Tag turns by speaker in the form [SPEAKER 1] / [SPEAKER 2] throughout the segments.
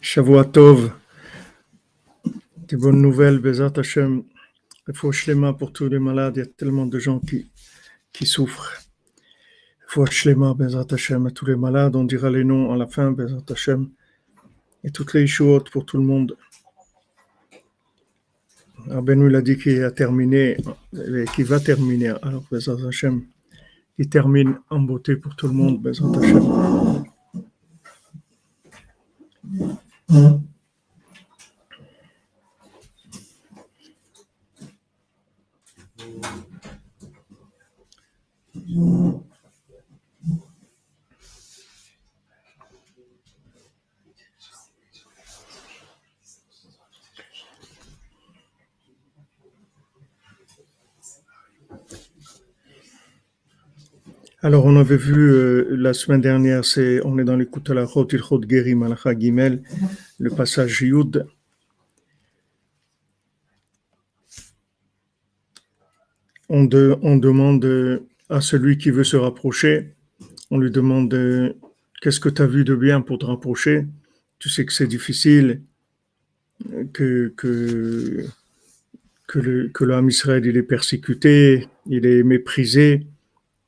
[SPEAKER 1] Shavua Tov, des bonnes nouvelles, Bezat Hashem, Shlema pour tous les malades, il y a tellement de gens qui, qui souffrent. Shlema, Bezat Hashem, à tous les malades, on dira les noms à la fin, Bezat Hashem, et toutes les Ishuot pour tout le monde. Il a dit qu'il a terminé, qu'il va terminer, alors Bezat Hashem, il termine en beauté pour tout le monde, Bezat Hashem. Mm-hmm. Alors, on avait vu euh, la semaine dernière, c'est, on est dans l'écoute à la Chot Ilchot Gerim Malacha Gimel, le passage Yud. On, de, on demande à celui qui veut se rapprocher, on lui demande euh, qu'est-ce que tu as vu de bien pour te rapprocher? Tu sais que c'est difficile, que, que, que, le, que Israël il est persécuté, il est méprisé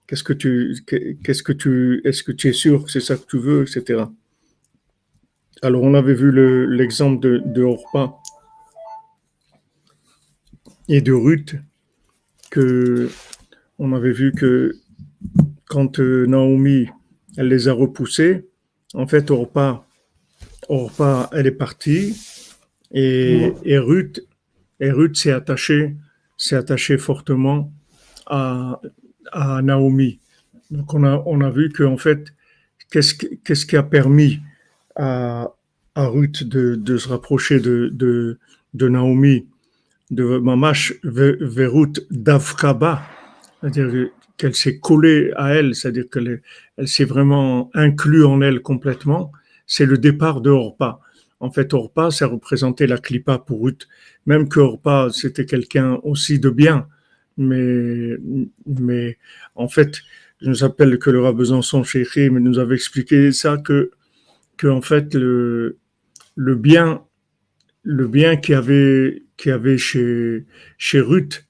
[SPEAKER 1] Qu'est-ce que tu, qu'est-ce que tu, est-ce que tu es sûr que c'est ça que tu veux, etc. Alors, on avait vu l'exemple de, de Orpa et de Ruth, que on avait vu que quand euh, Naomi, elle les a repoussés, en fait, Orpa, Orpa, elle est partie et, et Ruth, et Ruth s'est attachée, s'est attachée fortement à, à Naomi. Donc on a, on a vu qu'en fait, qu'est-ce, qu'est-ce qui a permis à, à Ruth de, de, se rapprocher de, de, de Naomi, de Mamash Verut Davkaba, c'est-à-dire qu'elle s'est collée à elle, c'est-à-dire qu'elle elle s'est vraiment inclue en elle complètement, c'est le départ de Orpa. En fait, Orpa, ça représentait la clipa pour Ruth, même que Orpa, c'était quelqu'un aussi de bien, mais, mais en fait, je nous rappelle que le rabbin Besançon chez nous avait expliqué ça que, que en fait le, le bien, le bien qu'il y avait, avait chez, chez Ruth,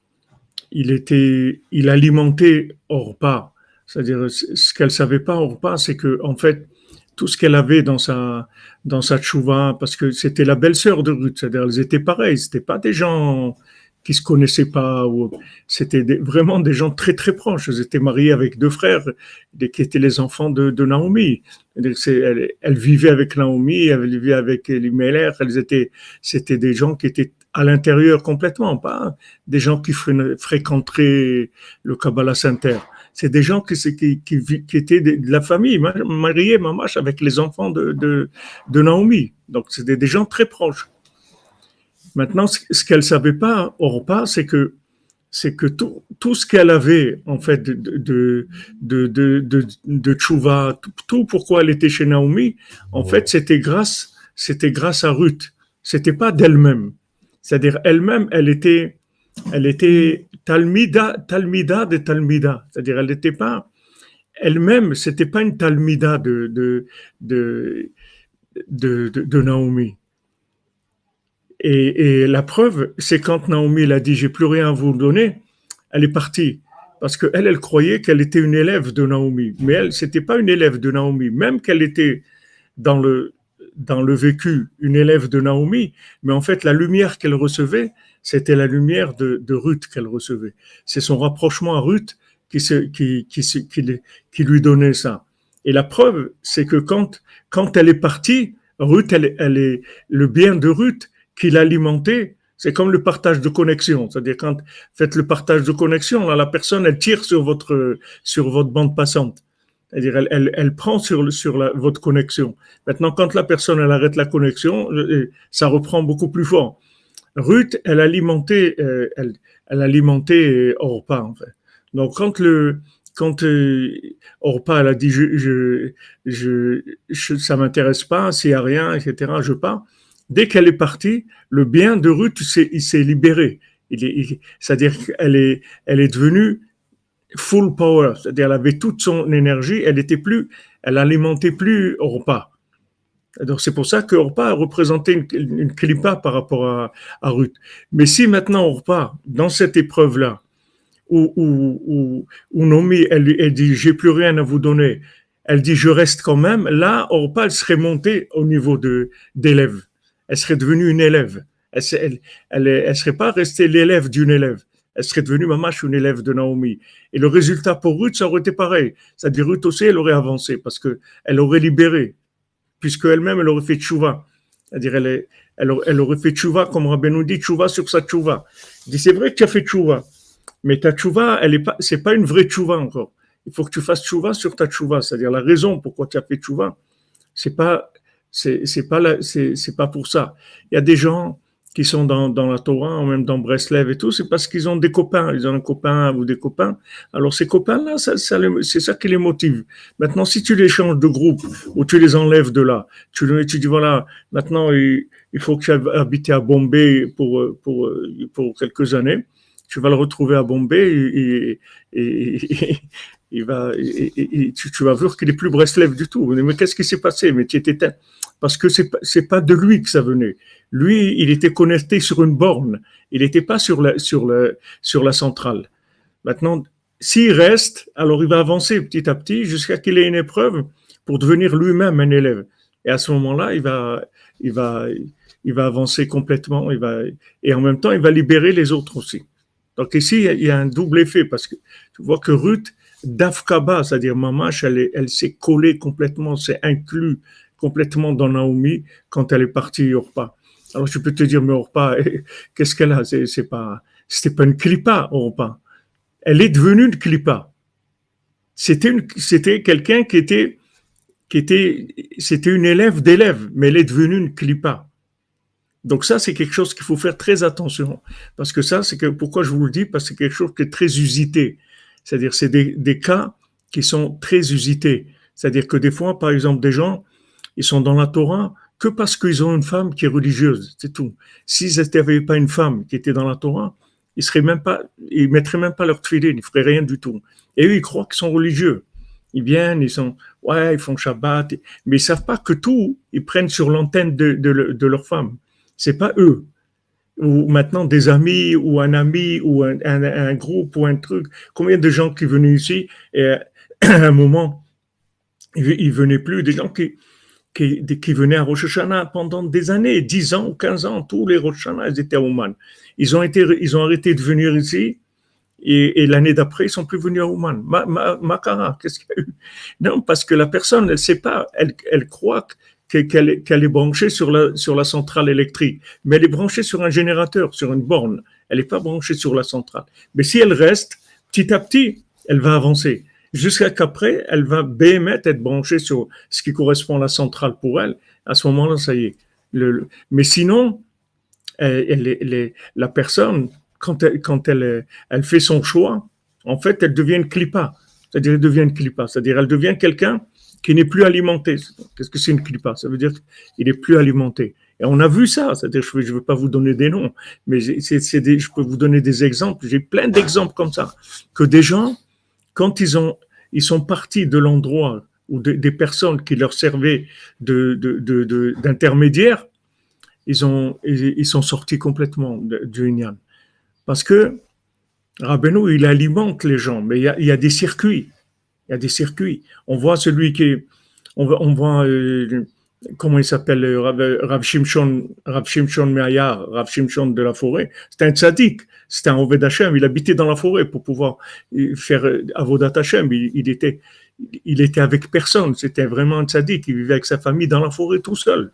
[SPEAKER 1] il était, il alimentait Orpa. C'est-à-dire, ce qu'elle savait pas Orpa, c'est que en fait, tout ce qu'elle avait dans sa dans sa tchouva, parce que c'était la belle-sœur de Ruth, c'est-à-dire elles étaient pareilles, c'était pas des gens qui se connaissaient pas. C'était vraiment des gens très très proches. Ils étaient mariés avec deux frères qui étaient les enfants de, de Naomi. Elle, elle, vivait avec Naomi, elle vivait avec Elimelech. Elles étaient, c'était des gens qui étaient à l'intérieur complètement, pas des gens qui fréquenteraient le Kabbalah Center. C'est des gens qui, qui, qui, qui, étaient de la famille, mariés, mamache, avec les enfants de, de, de Naomi. Donc, c'était des gens très proches. Maintenant, ce qu'elle savait pas, Orpa, c'est que c'est que tout, tout ce qu'elle avait en fait de de de de, de, de tchouva, tout, pourquoi elle était chez Naomi, en fait, c'était grâce c'était grâce à Ruth. C'était pas d'elle-même. C'est-à-dire elle-même, elle était elle était talmida talmida de talmida. C'est-à-dire elle n'était pas elle-même, c'était pas une talmida de de de, de, de Naomi. Et, la preuve, c'est quand Naomi l'a dit, j'ai plus rien à vous donner, elle est partie. Parce qu'elle, elle croyait qu'elle était une élève de Naomi. Mais elle, c'était pas une élève de Naomi. Même qu'elle était dans le, dans le vécu une élève de Naomi, mais en fait, la lumière qu'elle recevait, c'était la lumière de, Ruth qu'elle recevait. C'est son rapprochement à Ruth qui, qui, qui, qui, lui donnait ça. Et la preuve, c'est que quand, quand elle est partie, Ruth, elle est, le bien de Ruth, qu'il alimentait, c'est comme le partage de connexion. C'est-à-dire quand faites le partage de connexion, là, la personne, elle tire sur votre, sur votre bande passante. C'est-à-dire, elle, elle, elle, prend sur, sur la, votre connexion. Maintenant, quand la personne, elle arrête la connexion, euh, ça reprend beaucoup plus fort. Ruth, elle alimentait, euh, elle, elle alimentait Orpa, en fait. Donc, quand le, quand euh, Orpa, elle a dit, je, je, je, je ça m'intéresse pas, s'il y a rien, etc., je pars dès qu'elle est partie, le bien de Ruth, s'est libéré. C'est-à-dire qu'elle est, elle est devenue full power, c'est-à-dire elle avait toute son énergie, elle était plus, elle alimentait plus repas. Donc c'est pour ça que Orpa a représenté une, une clipa par rapport à, Ruth. Mais si maintenant Orpa, dans cette épreuve-là, où, Nomi, elle, elle dit j'ai plus rien à vous donner, elle dit je reste quand même, là Orpa elle serait montée au niveau d'élève. Elle serait devenue une élève. Elle, elle serait pas restée l'élève d'une élève. Elle serait devenue mamache une élève de Naomi. Et le résultat pour Ruth, ça aurait été pareil. C'est-à-dire Ruth aussi, elle aurait avancé parce que elle aurait libéré puisque elle-même, elle aurait fait tchouva. C'est-à-dire, elle, aurait fait tchouva, comme Rabbi nous dit, tchouva sur sa tchouva. Dit, c'est vrai que tu as fait tchouva, mais ta tchouva, elle est pas, pas une vraie tchouva encore. Il faut que tu fasses tchouva sur ta tchouva. C'est-à-dire, la raison pourquoi tu as fait tchouva, c'est pas, c'est, c'est pas c'est, c'est pas pour ça. Il y a des gens, qui sont dans, dans la Torah, ou même dans Breslev et tout, c'est parce qu'ils ont des copains, ils ont un copain ou des copains. Alors ces copains-là, ça, ça, c'est ça qui les motive. Maintenant, si tu les changes de groupe ou tu les enlèves de là, tu, tu dis voilà, maintenant il, faut que tu habiter à Bombay pour, pour, pour quelques années, tu vas le retrouver à Bombay et, et, et, il va, et, tu, tu, vas voir qu'il est plus Breslev du tout. Mais qu'est-ce qui s'est passé Mais tu étais parce que c'est c'est pas de lui que ça venait. Lui, il était connecté sur une borne. Il n'était pas sur la, sur, le, sur la centrale. Maintenant, s'il reste, alors il va avancer petit à petit jusqu'à qu'il ait une épreuve pour devenir lui-même un élève. Et à ce moment-là, il va, il va, il va avancer complètement. Il va, et en même temps, il va libérer les autres aussi. Donc ici, il y a un double effet parce que tu vois que Ruth, d'Afkaba, c'est-à-dire Mamash, elle, elle s'est collée complètement, s'est inclus complètement dans Naomi quand elle est partie repas. Alors je peux te dire, mais Orpa, qu'est-ce qu'elle a? C'est, pas, c'était pas une clipa, Orpa. Elle est devenue une clipa. C'était c'était quelqu'un qui était, qui était, c'était une élève d'élève, mais elle est devenue une clipa. Donc ça, c'est quelque chose qu'il faut faire très attention. Parce que ça, c'est que, pourquoi je vous le dis? Parce que c'est quelque chose qui est très usité. C'est-à-dire, c'est des, des cas qui sont très usités. C'est-à-dire que des fois, par exemple, des gens, ils sont dans la Torah, que parce qu'ils ont une femme qui est religieuse, c'est tout. S'ils n'avaient pas une femme qui était dans la Torah, ils seraient même pas, ils mettraient même pas leur tefillin, ils feraient rien du tout. Et eux, ils croient qu'ils sont religieux. Ils viennent, ils sont, ouais, ils font Shabbat, mais ils savent pas que tout, ils prennent sur l'antenne de, leur femme. C'est pas eux. Ou maintenant des amis, ou un ami, ou un, groupe, ou un truc. Combien de gens qui venaient ici, et à un moment, ils, venaient plus, des gens qui, qui, qui venaient à Rosh pendant des années, 10 ans ou 15 ans, tous les Rosh ils étaient à Oman. Ils ont, été, ils ont arrêté de venir ici et, l'année d'après, ils sont plus venus à Oman. Makara, qu'est-ce qu'il y a eu? Non, parce que la personne, elle sait pas, elle, elle croit qu'elle qu'elle est branchée sur la, sur la centrale électrique, mais elle est branchée sur un générateur, sur une borne. Elle n'est pas branchée sur la centrale. Mais si elle reste, petit à petit, elle va avancer jusqu'à qu'après, elle va bémettre être branchée sur ce qui correspond à la centrale pour elle. À ce moment-là, ça y est. Mais sinon, la personne, quand, elle, fait son choix, en fait, elle devient une clipa. C'est-à-dire, elle devient une clipa. C'est-à-dire, elle devient quelqu'un qui n'est plus alimenté. Qu'est-ce que c'est une clipa? Ça veut dire qu'il n'est plus alimenté. Et on a vu ça. C'est-à-dire, je ne veux, pas vous donner des noms, mais je peux vous donner des exemples. J'ai plein d'exemples comme ça. Que des gens, quand ils ont, ils sont partis de l'endroit où des personnes qui leur servaient d'intermédiaires, ils ils, sont sortis complètement du Inyan. Parce que Rabbeinu, il alimente les gens, mais il y a, des circuits. Il y a des circuits. On voit celui qui est, on, on voit, euh, comment il s'appelle, Rav, Shimshon, Rav Shimshon Meayar, Rav Shimshon de la forêt. C'était un tzaddik, c'était un Oved Hashem. Il habitait dans la forêt pour pouvoir faire Avodat Hashem. Il, était, il était avec personne. C'était vraiment un tzaddik. Il vivait avec sa famille dans la forêt tout seul.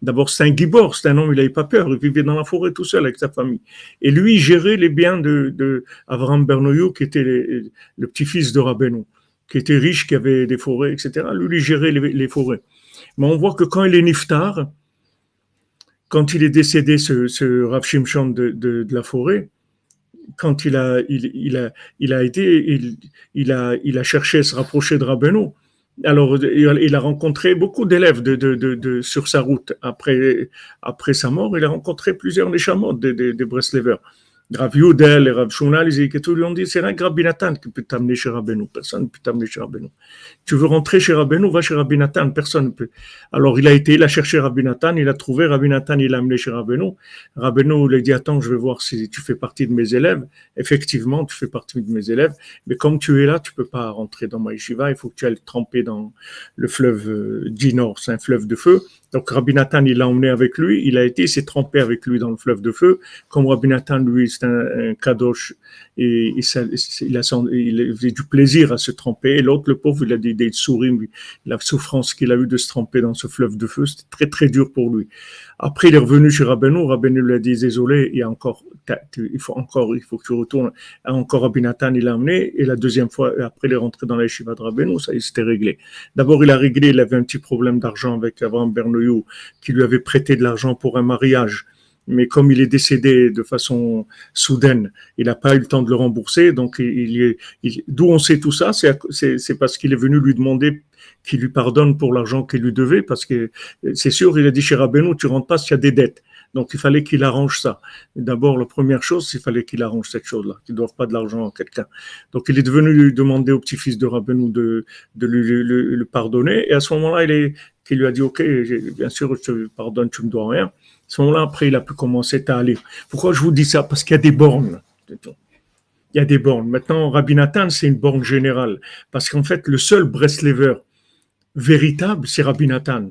[SPEAKER 1] D'abord, c'était un gibor, c'était un homme, il n'avait pas peur, il vivait dans la forêt tout seul avec sa famille. Et lui, gérait les biens de, de Avram Bernoyou, qui était le petit-fils de Rabbeinu, qui était riche, qui avait des forêts, etc. Lui, il gérait les forêts. Mais on voit que quand il est niftar, quand il est décédé, ce, ce Rav Shimshon de, de, la forêt, quand il a, il, il a, il a été, il, il, a, il a cherché à se rapprocher de Rabbeinu. Alors, il a rencontré beaucoup d'élèves de, de, sur sa route. Après, après sa mort, il a rencontré plusieurs Neshamot des de, de. Rav Yudel et Rav Shuna, ils lui ont dit, c'est rien que Rabbi Nathan qui peut t'amener chez Rabbeinu. Personne ne peut t'amener chez Rabbeinu. Tu veux rentrer chez Rabbeinu, va chez Rabbi Nathan. Personne ne peut. Alors, il a été, il a cherché Rabbi Nathan, il a trouvé Rabbi Nathan, il l'a amené chez Rabbeinu. Rabbeinu lui a dit, attends, je vais voir si tu fais partie de mes élèves. Effectivement, tu fais partie de mes élèves. Mais comme tu es là, tu peux pas rentrer dans ma. Il faut que tu ailles tremper dans le fleuve euh, Dinor. C'est un fleuve de feu. Donc Rabbi Nathan, il l'a emmené avec lui, il a été, il s'est trempé avec lui dans le fleuve de feu. Comme Rabbi Nathan, lui, c'est un, kadosh, et, il, a, il avait du plaisir à se tremper. Et l'autre, le pauvre, il a des, des souris, la souffrance qu'il a eu de se tremper dans ce fleuve de feu, c'était très très dur pour lui. Après, il est revenu chez Rabbeinu. Rabbeinu lui a dit, désolé, il y a encore, il faut encore, il faut que tu retournes. Encore Rabbi Nathan, il l'a amené. Et la deuxième fois, après, il est rentré dans la yeshiva de Rabbeinu. Ça, il s'était réglé. D'abord, il a réglé, il avait un petit problème d'argent avec Avram Bernouyou, qui lui avait prêté de l'argent pour un mariage. Mais comme il est décédé de façon soudaine, il n'a pas eu le temps de le rembourser. Donc, il, il, d'où on sait tout ça, c'est parce qu'il est venu lui demander qui lui pardonne pour l'argent qu'il lui devait, parce que c'est sûr, il a dit chez Rabbeinu, tu rentres pas s'il y a des dettes. Donc il fallait qu'il arrange ça. D'abord, la première chose, il fallait qu'il arrange cette chose-là, qu'il ne doive pas de l'argent à quelqu'un. Donc il est devenu lui demander au petit-fils de Rabbeinu de, de lui, le pardonner. Et à ce moment-là, il est, qu'il lui a dit, OK, bien sûr, je te pardonne, tu me dois rien. Ce moment-là, après, il a pu commencer à aller. Pourquoi je vous dis ça? Parce qu'il y a des bornes. Il y a des bornes. Maintenant, Rabbi Nathan, c'est une borne générale. Parce qu'en fait, le seul Breslever véritable, c'est Rabbi Nathan.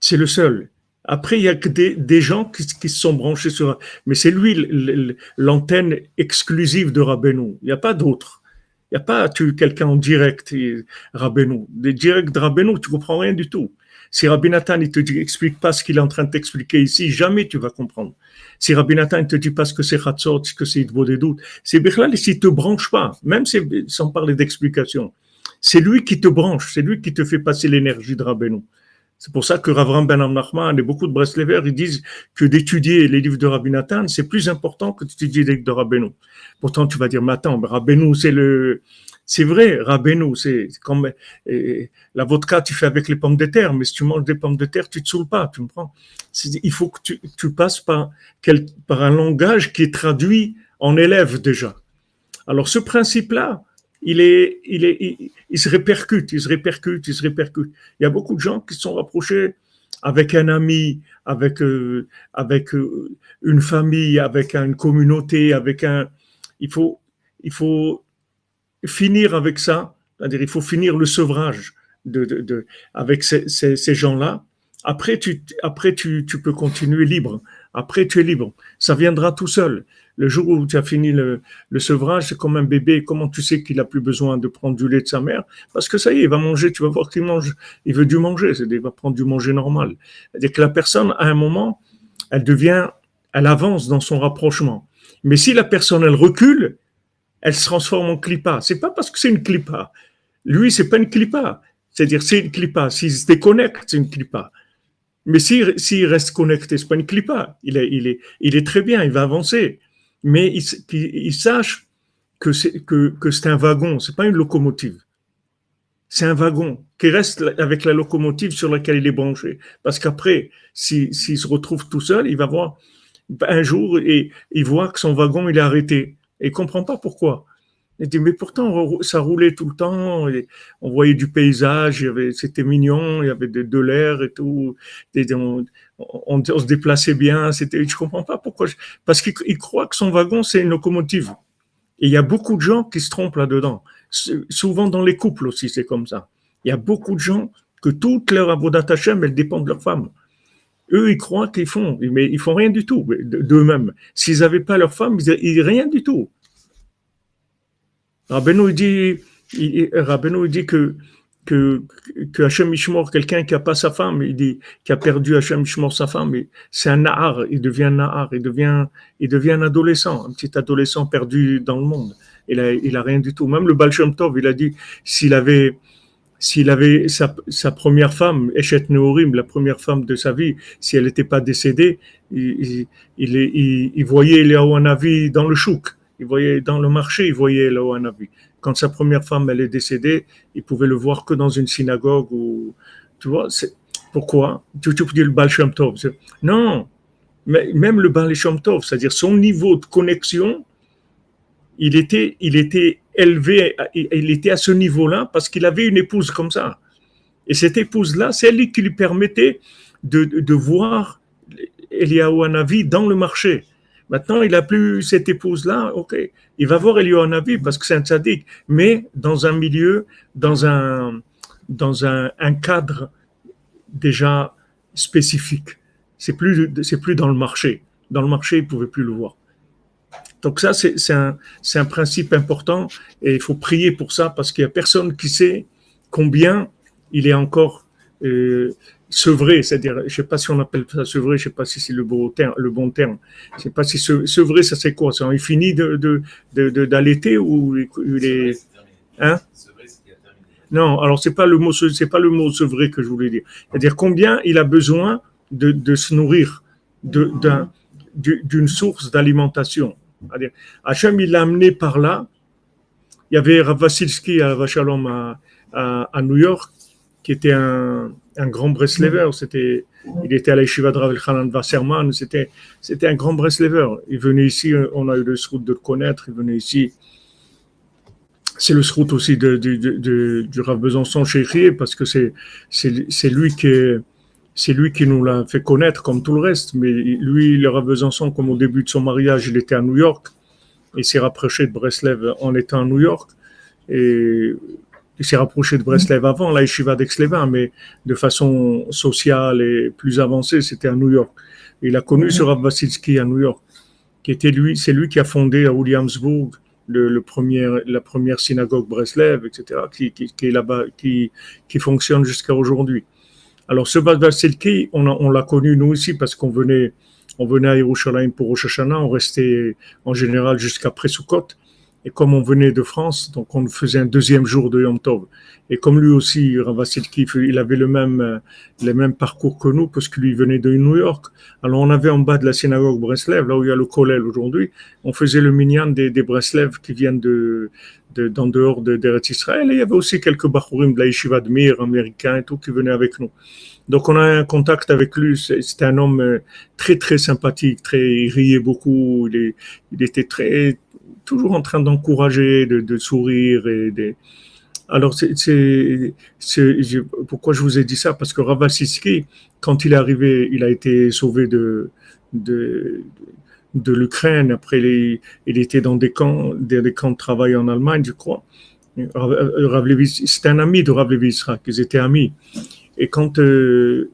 [SPEAKER 1] C'est le seul. Après, il y a que des, gens qui, se sont branchés sur. Mais c'est lui l'antenne exclusive de Rabbeinu. Il n'y a pas d'autre. Il n'y a pas quelqu'un en direct, Rabbeinu. Des directs de Rabbeinu, tu comprends rien du tout. Si Rabbi Nathan te dit, explique pas ce qu'il est en train de t'expliquer ici, jamais tu vas comprendre. Si Rabbi Nathan ne te dit pas ce que c'est Hatzot, ce que c'est Idbo des doutes, c'est Bichlal, s'il te branche pas, même sans parler d'explication, c'est lui qui te branche, c'est lui qui te fait passer l'énergie de Rabbeinu. C'est pour ça que Ravram Ben Amnachman et beaucoup de Breslevers, ils disent que d'étudier les livres de Rabbi Nathan, c'est plus important que d'étudier les livres de Rabbeinu. Pourtant, tu vas dire, mais attends, Rabbeinu, c'est le, c'est vrai, Rabbeinu, c'est comme la vodka, tu fais avec les pommes de terre, mais si tu manges des pommes de terre, tu te saoules pas, tu me prends. Il faut que tu, tu passes par, quel, par un langage qui est traduit en élève déjà. Alors, ce principe-là, il, se répercute, il se répercute, il se répercute. Il y a beaucoup de gens qui se sont rapprochés avec un ami, avec, euh, euh, une famille, avec une communauté, avec un. Il faut, finir avec ça, c'est-à-dire il faut finir le sevrage avec ces, gens-là. Après, après tu peux continuer libre. Après, tu es libre. Ça viendra tout seul. Le jour où tu as fini le, sevrage, c'est comme un bébé. Comment tu sais qu'il a plus besoin de prendre du lait de sa mère? Parce que ça y est, il va manger. Tu vas voir qu'il mange. Il veut du manger. C'est-à-dire, il va prendre du manger normal. C'est-à-dire que la personne, à un moment, elle devient, elle avance dans son rapprochement. Mais si la personne, elle recule, elle se transforme en clipa. C'est pas parce que c'est une clipa. Lui, c'est pas une clipa. C'est-à-dire, c'est une clipa. S'il se déconnecte, c'est une clipa. Mais s'il reste connecté, c'est pas une clipa. Il est très bien. Il va avancer mais il sache que c'est que, c'est un wagon, c'est pas une locomotive. C'est un wagon qui reste avec la locomotive sur laquelle il est branché. Parce qu'après, s'il se retrouve tout seul, il va voir un jour et il voit que son wagon il est arrêté et il comprend pas pourquoi. Il dit mais pourtant ça roulait tout le temps, et on voyait du paysage, c'était mignon, il y avait de, l'air et tout, on, se déplaçait bien. C'était, je comprends pas pourquoi. parce qu'il croit que son wagon c'est une locomotive. Et il y a beaucoup de gens qui se trompent là-dedans. Souvent dans les couples aussi, c'est comme ça. Il y a beaucoup de gens que toute leur avodat Hashem, elle dépend de leur femme. Eux, ils croient qu'ils font, mais ils font rien du tout d'eux-mêmes. S'ils n'avaient pas leur femme, ils, rien du tout. Rabbeinu Rabbeinu dit que que, que Hachem Ishmor, quelqu'un qui a pas sa femme, il dit, qui a perdu Hachem Ishmor sa femme, c'est un Nahar, il devient un Nahar, il devient, il devient un adolescent, un petit adolescent perdu dans le monde. Il a, il a rien du tout. Même le Baal Tov, il a dit, s'il avait, s'il avait sa, première femme, Eshet Neorim, la première femme de sa vie, si elle n'était pas décédée, il, il, il, il voyait Eliaou dans le chouk, il voyait dans le marché, il voyait Eliaou Hanavi quand sa première femme elle est décédée, il pouvait le voir que dans une synagogue ou tu vois. Pourquoi? Tu, dis le Baal. Non, Mais même le Baal Tov, c'est-à-dire son niveau de connexion, il était, il était élevé, il était à ce niveau-là parce qu'il avait une épouse comme ça. Et cette épouse-là, c'est elle qui lui permettait de, de voir Eliyahu Hanavi dans le marché. Maintenant, il n'a plus cette épouse-là, ok. Il va voir Eliyahu Hanavi parce que c'est un tzaddik, mais dans un milieu, dans un, dans un, cadre déjà spécifique. C'est plus, c'est plus dans le marché. Dans le marché, il pouvait plus le voir. Donc ça, c'est un, un principe important et il faut prier pour ça parce qu'il y a personne qui sait combien il est encore euh, sevré, c'est-à-dire, je sais pas si on appelle ça sevré, je sais pas si c'est le, beau terme, le bon terme. Je sais pas si sevré, ça c'est quoi? Il finit de, de, d'allaiter ou il est... Hein? Non, alors c'est pas le mot, c'est pas le mot sevré que je voulais dire. C'est-à-dire combien il a besoin de, de se nourrir d'un, d'une source d'alimentation. Hachem, il l'a amené par là. Il y avait Rav Vasilski à Vachalom à, à, New York, qui était un, un grand Breslever. C'était, il était à la Yeshiva de Rav Elchanan Wasserman. C'était, c'était un grand Breslever. Il venait ici, on a eu le route de le connaître. Il venait ici. C'est le route aussi de, de, de, du Rav Besançon chez parce que c'est, c'est, c'est lui qui est, c'est lui qui nous l'a fait connaître comme tout le reste. Mais lui, il Rav Besançon, comme au début de son mariage, il était à New York. Il s'est rapproché de Breslev en étant à New York. Et il s'est rapproché de Breslev avant, la yeshiva d'Aix-les-Bains, mais de façon sociale et plus avancée, c'était à New York. Il a connu ce Rav Vasilski à New York, qui était lui, c'est lui qui a fondé à Williamsburg le, premier, la première synagogue Breslev, etc., qui, qui, qui est là-bas, qui, qui fonctionne jusqu'à aujourd'hui. Alors ce Rav on, on l'a connu nous aussi parce qu'on venait, on venait à Yerushalayim pour Rosh Hashanah, on restait en général jusqu'après Sukkot. Et comme on venait de France, donc on faisait un deuxième jour de Yom Tov. Et comme lui aussi, Ravassilki, il avait le même, euh, le même parcours que nous, parce que lui venait de New York. Alors on avait en bas de la synagogue Breslev, là où il y a le Kollel aujourd'hui, on faisait le minyan des, des Breslev qui viennent de, de d'en dehors d'Eretz Israël. Et il y avait aussi quelques Bachurim de la Yeshiva de américains et tout, qui venaient avec nous. Donc on a un contact avec lui. C'était un homme euh, très très sympathique, très il riait beaucoup. Il, il était très toujours en train d'encourager, de, sourire et de... Alors, c'est, pourquoi je vous ai dit ça? Parce que Ravasiski, quand il est arrivé, il a été sauvé de, de, l'Ukraine. Après, il, il, était dans des camps, des, camps de travail en Allemagne, je crois. C'était un ami de Rav ils étaient amis. Et quand, euh,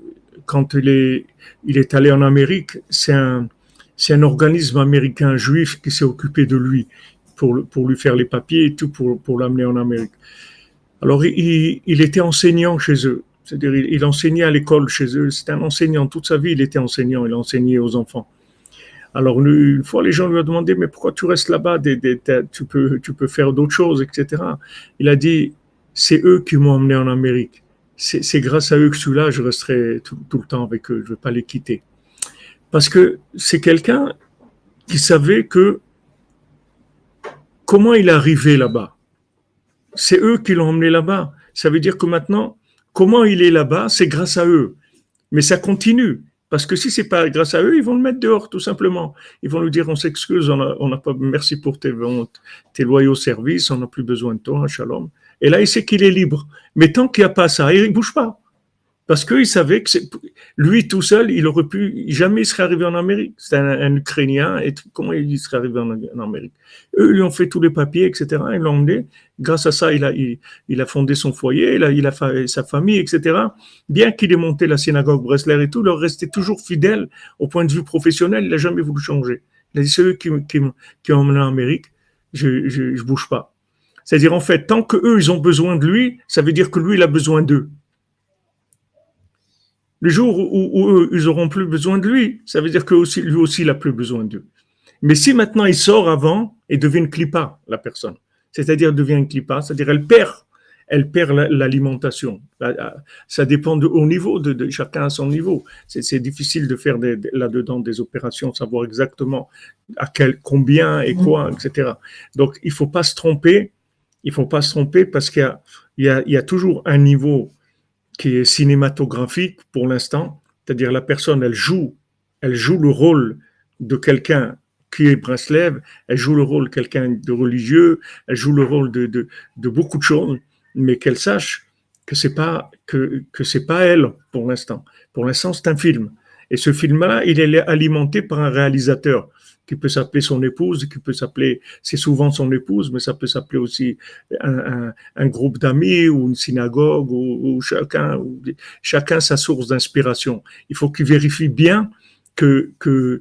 [SPEAKER 1] quand il, il est allé en Amérique, c'est un, c'est un organisme américain juif qui s'est occupé de lui pour, pour lui faire les papiers et tout pour, pour l'amener en Amérique. Alors, il, il était enseignant chez eux. C'est-à-dire, il, enseignait à l'école chez eux. C'était un enseignant. Toute sa vie, il était enseignant. Il enseignait aux enfants. Alors, une fois, les gens lui ont demandé, mais pourquoi tu restes là-bas? Tu peux, tu peux faire d'autres choses, etc. Il a dit, c'est eux qui m'ont emmené en Amérique. C'est grâce à eux que je suis là. Je resterai tout, tout le temps avec eux. Je ne vais pas les quitter. Parce que c'est quelqu'un qui savait que comment il est arrivé là-bas. C'est eux qui l'ont emmené là-bas. Ça veut dire que maintenant, comment il est là-bas, c'est grâce à eux. Mais ça continue. Parce que si c'est pas grâce à eux, ils vont le mettre dehors, tout simplement. Ils vont lui dire, on s'excuse, on n'a pas, merci pour tes, tes loyaux services, on n'a plus besoin de toi, shalom. Et là, il sait qu'il est libre. Mais tant qu'il n'y a pas ça, il ne bouge pas. Parce qu'il savait que lui tout seul, il aurait pu, jamais il serait arrivé en Amérique. C'est un, Ukrainien, et comment il serait arrivé en, Amérique? Eux lui ont fait tous les papiers, etc. Ils l'ont emmené. Grâce à ça, il a, il, a fondé son foyer, il a, il sa famille, etc. Bien qu'il ait monté la synagogue Bresler et tout, il restait toujours fidèle au point de vue professionnel. Il n'a jamais voulu changer. Il a dit, c'est eux qui, qui, qui emmené en Amérique, je, je, je bouge pas. C'est-à-dire, en fait, tant que eux, ils ont besoin de lui, ça veut dire que lui, il a besoin d'eux. Le jour où, eux, ils auront plus besoin de lui, ça veut dire que aussi, lui aussi, il a plus besoin d'eux. Mais si maintenant il sort avant et devient une clipa, la personne, c'est-à-dire devient une clipa, c'est-à-dire elle perd, elle perd l'alimentation. Ça dépend de, au niveau de, chacun à son niveau. C'est difficile de faire là-dedans des opérations, savoir exactement à quel, combien et quoi, etc. Donc il faut pas se tromper. Il faut pas se tromper parce qu'il y a toujours un niveau qui est cinématographique pour l'instant, c'est-à-dire la personne, elle joue elle joue le rôle de quelqu'un qui est Breslev, elle joue le rôle de quelqu'un de religieux, elle joue le rôle de, de, beaucoup de choses, mais qu'elle sache que c'est pas que, que c'est pas elle pour l'instant. Pour l'instant, c'est un film. Et ce film-là, il est alimenté par un réalisateur qui peut s'appeler son épouse, qui peut s'appeler, c'est souvent son épouse, mais ça peut s'appeler aussi un, un, groupe d'amis ou une synagogue ou, chacun, ou, chacun sa source d'inspiration. Il faut qu'il vérifie bien que, que,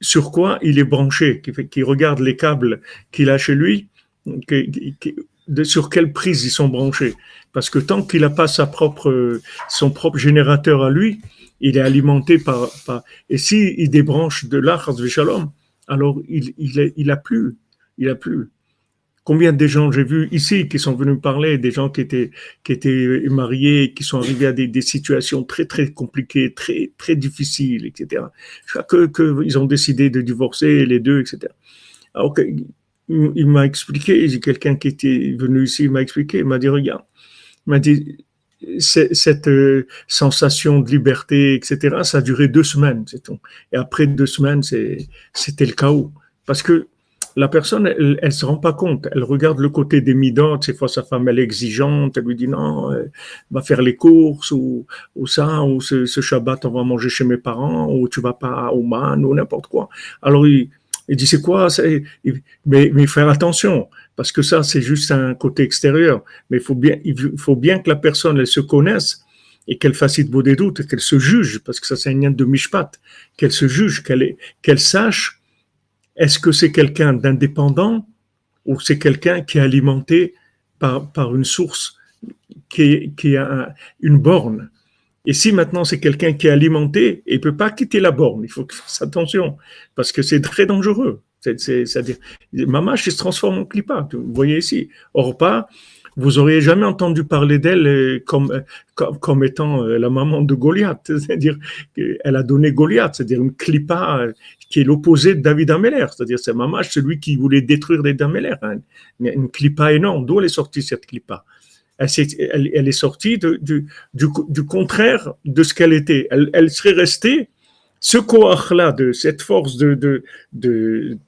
[SPEAKER 1] sur quoi il est branché, qu'il regarde les câbles qu'il a chez lui, de, sur quelle prise ils sont branchés. Parce que tant qu'il n'a pas sa propre, son propre générateur à lui, il est alimenté par, par et si il débranche de là, Shalom, alors il, il, a plus, il a plus. Combien de gens j'ai vu ici qui sont venus parler, des gens qui étaient, qui étaient mariés, qui sont arrivés à des, des situations très très compliquées, très très difficiles, etc. Que, que ils ont décidé de divorcer les deux, etc. Alors, il m'a expliqué, j'ai quelqu'un qui était venu ici, il m'a expliqué, il m'a dit regarde, il m'a dit cette euh, sensation de liberté, etc., ça a duré deux semaines, c'est tout. Et après deux semaines, c'était le chaos. Parce que la personne, elle, elle se rend pas compte. Elle regarde le côté des midotes. Ces fois, sa femme, elle est exigeante. Elle lui dit non, elle va faire les courses ou, ou ça, ou ce, ce, Shabbat, on va manger chez mes parents, ou tu vas pas au man, ou n'importe quoi. Alors, il, il dit c'est quoi mais, mais faire attention parce que ça c'est juste un côté extérieur. Mais il faut bien, que la personne elle se connaisse et qu'elle fasse beau des doutes, qu'elle se juge parce que ça c'est un lien de mishpat, qu'elle se juge, qu'elle sache est-ce que c'est quelqu'un d'indépendant ou c'est quelqu'un qui est alimenté par, une source qui, qui a une borne et si maintenant c'est quelqu'un qui est alimenté, il peut pas quitter la borne. Il faut faire attention parce que c'est très dangereux. C'est-à-dire, Mamache se transforme en clipa. Vous voyez ici. Or pas, vous auriez jamais entendu parler d'elle euh, comme, euh, comme, comme, étant euh, la maman de Goliath. C'est-à-dire qu'elle a donné Goliath, c'est-à-dire une clipa qui est l'opposé de David Ameller. C'est-à-dire c'est Mamache, celui qui voulait détruire David Ameller. Hein. Une clipa énorme. D'où elle est sortie cette clipa? Elle, est, sortie du, contraire de ce qu'elle était. Elle, serait restée, ce koach-là, de cette force de, de,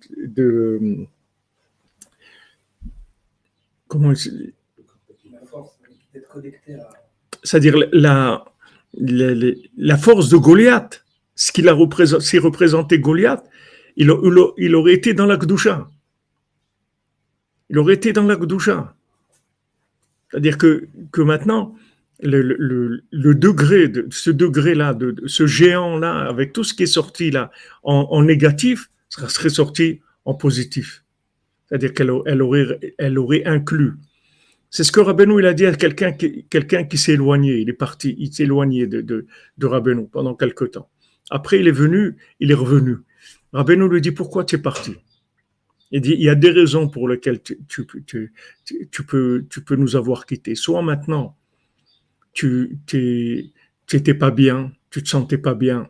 [SPEAKER 1] comment c'est-à-dire la, la, force de Goliath, ce qu'il a représenté, représenté Goliath, il, aurait été dans la Gdusha. Il aurait été dans la Gdusha. C'est-à-dire que maintenant, le, le, le, degré de ce degré-là, de, ce géant-là, avec tout ce qui est sorti là en, négatif, serait sorti en positif. C'est-à-dire qu'elle elle aurait, elle aurait inclus. C'est ce que Rabbeinu il a dit à quelqu'un qui, quelqu'un qui s'est éloigné. Il est parti, il s'est éloigné de, de, pendant quelque temps. Après, il est venu, il est revenu. Rabbeinu lui dit pourquoi tu es parti? Il dit, il y a des raisons pour lesquelles tu, tu peux, tu peux nous avoir quittés. Soit maintenant, tu n'étais pas bien, tu te sentais pas bien,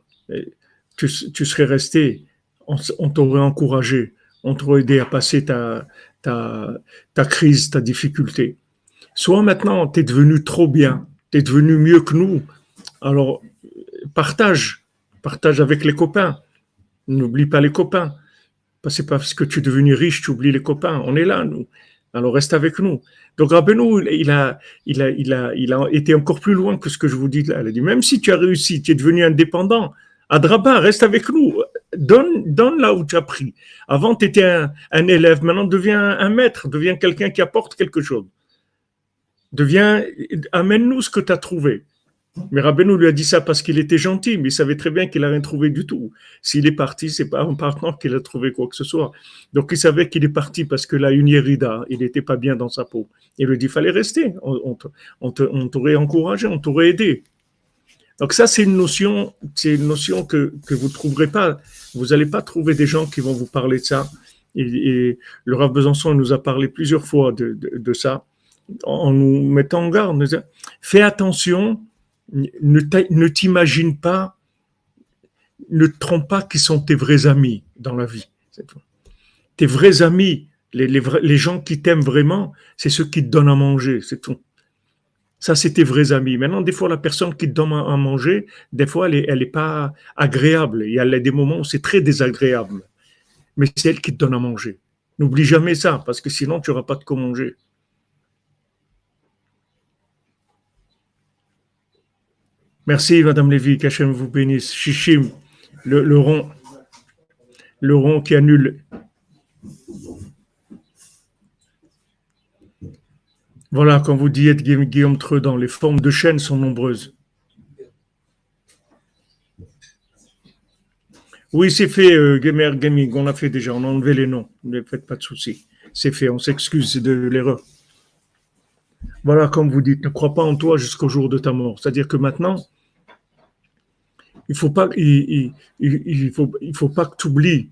[SPEAKER 1] tu, tu serais resté, on, t'aurait encouragé, on t'aurait aidé à passer ta, ta, ta crise, ta difficulté. Soit maintenant, tu es devenu trop bien, tu es devenu mieux que nous. Alors, partage, partage avec les copains. N'oublie pas les copains. C'est parce que tu es devenu riche, tu oublies les copains. On est là, nous. Alors reste avec nous. Donc Rabbeinu, il a, il a, il a, il a été encore plus loin que ce que je vous dis là. Il a dit même si tu as réussi, tu es devenu indépendant. Adraba, reste avec nous. Donne, donne là où tu as pris. Avant, tu étais un, un, élève. Maintenant, deviens un maître. Deviens quelqu'un qui apporte quelque chose. Deviens, amène-nous ce que tu as trouvé. Mais Rabbeinu lui a dit ça parce qu'il était gentil, mais il savait très bien qu'il n'a rien trouvé du tout. S'il est parti, c'est pas en partant qu'il a trouvé quoi que ce soit. Donc il savait qu'il est parti parce que là, une hérida, il n'était pas bien dans sa peau. Il lui dit, fallait rester. On, on t'aurait encouragé, on t'aurait aidé. Donc ça, c'est une notion, c'est une notion que, que vous trouverez pas. Vous n'allez pas trouver des gens qui vont vous parler de ça. Et, le Rav Besançon nous a parlé plusieurs fois de, de, ça, en nous mettant en garde. Fais attention ne t'imagine pas, ne te trompe pas qui sont tes vrais amis dans la vie. Tes vrais amis, les, gens qui t'aiment vraiment, c'est ceux qui te donnent à manger, c'est tout. Ça, c'était vrais amis. Maintenant, des fois, la personne qui te donne à manger, des fois, elle n'est pas agréable. Il y a des moments où c'est très désagréable. Mais c'est elle qui te donne à manger. N'oublie jamais ça, parce que sinon, tu n'auras pas de quoi manger. Merci, Madame Lévy, qu'Hachem vous bénisse. Chichim, le, le rond, le rond qui annule Voilà, quand vous dites Guillaume Tredan, les formes de chaînes sont nombreuses. Oui, c'est fait, euh, Gamer Gaming, on l'a fait déjà, on a enlevé les noms. Ne faites pas de soucis. C'est fait, on s'excuse de l'erreur. Voilà, comme vous dites, ne crois pas en toi jusqu'au jour de ta mort. C'est-à-dire que maintenant, il ne faut, pas, il, faut, il faut pas que tu oublies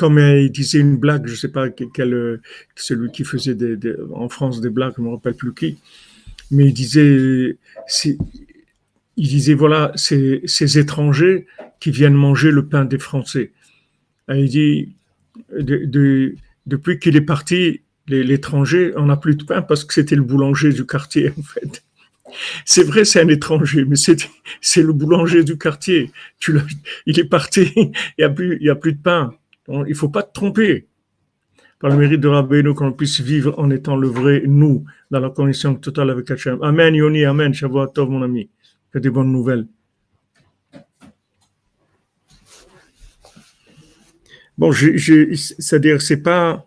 [SPEAKER 1] comme il disait une blague, je ne sais pas quel, celui qui faisait en France des blagues, je ne me rappelle plus qui, mais il disait, il disait voilà, ces, ces étrangers qui viennent manger le pain des Français. il dit, depuis qu'il est parti, l'étranger, on n'a plus de pain parce que c'était le boulanger du quartier, en fait. C'est vrai, c'est un étranger, mais c'est le boulanger du quartier. Tu il est parti, il n'y a, plus, il a plus de pain il ne faut pas te tromper. Par le mérite de Rabbeinu, qu'on puisse vivre en étant le vrai nous, dans la connexion totale avec Hachem. Amen, Yoni, Amen, Tov, mon ami. Que des bonnes nouvelles. Bon, c'est-à-dire, c'est pas,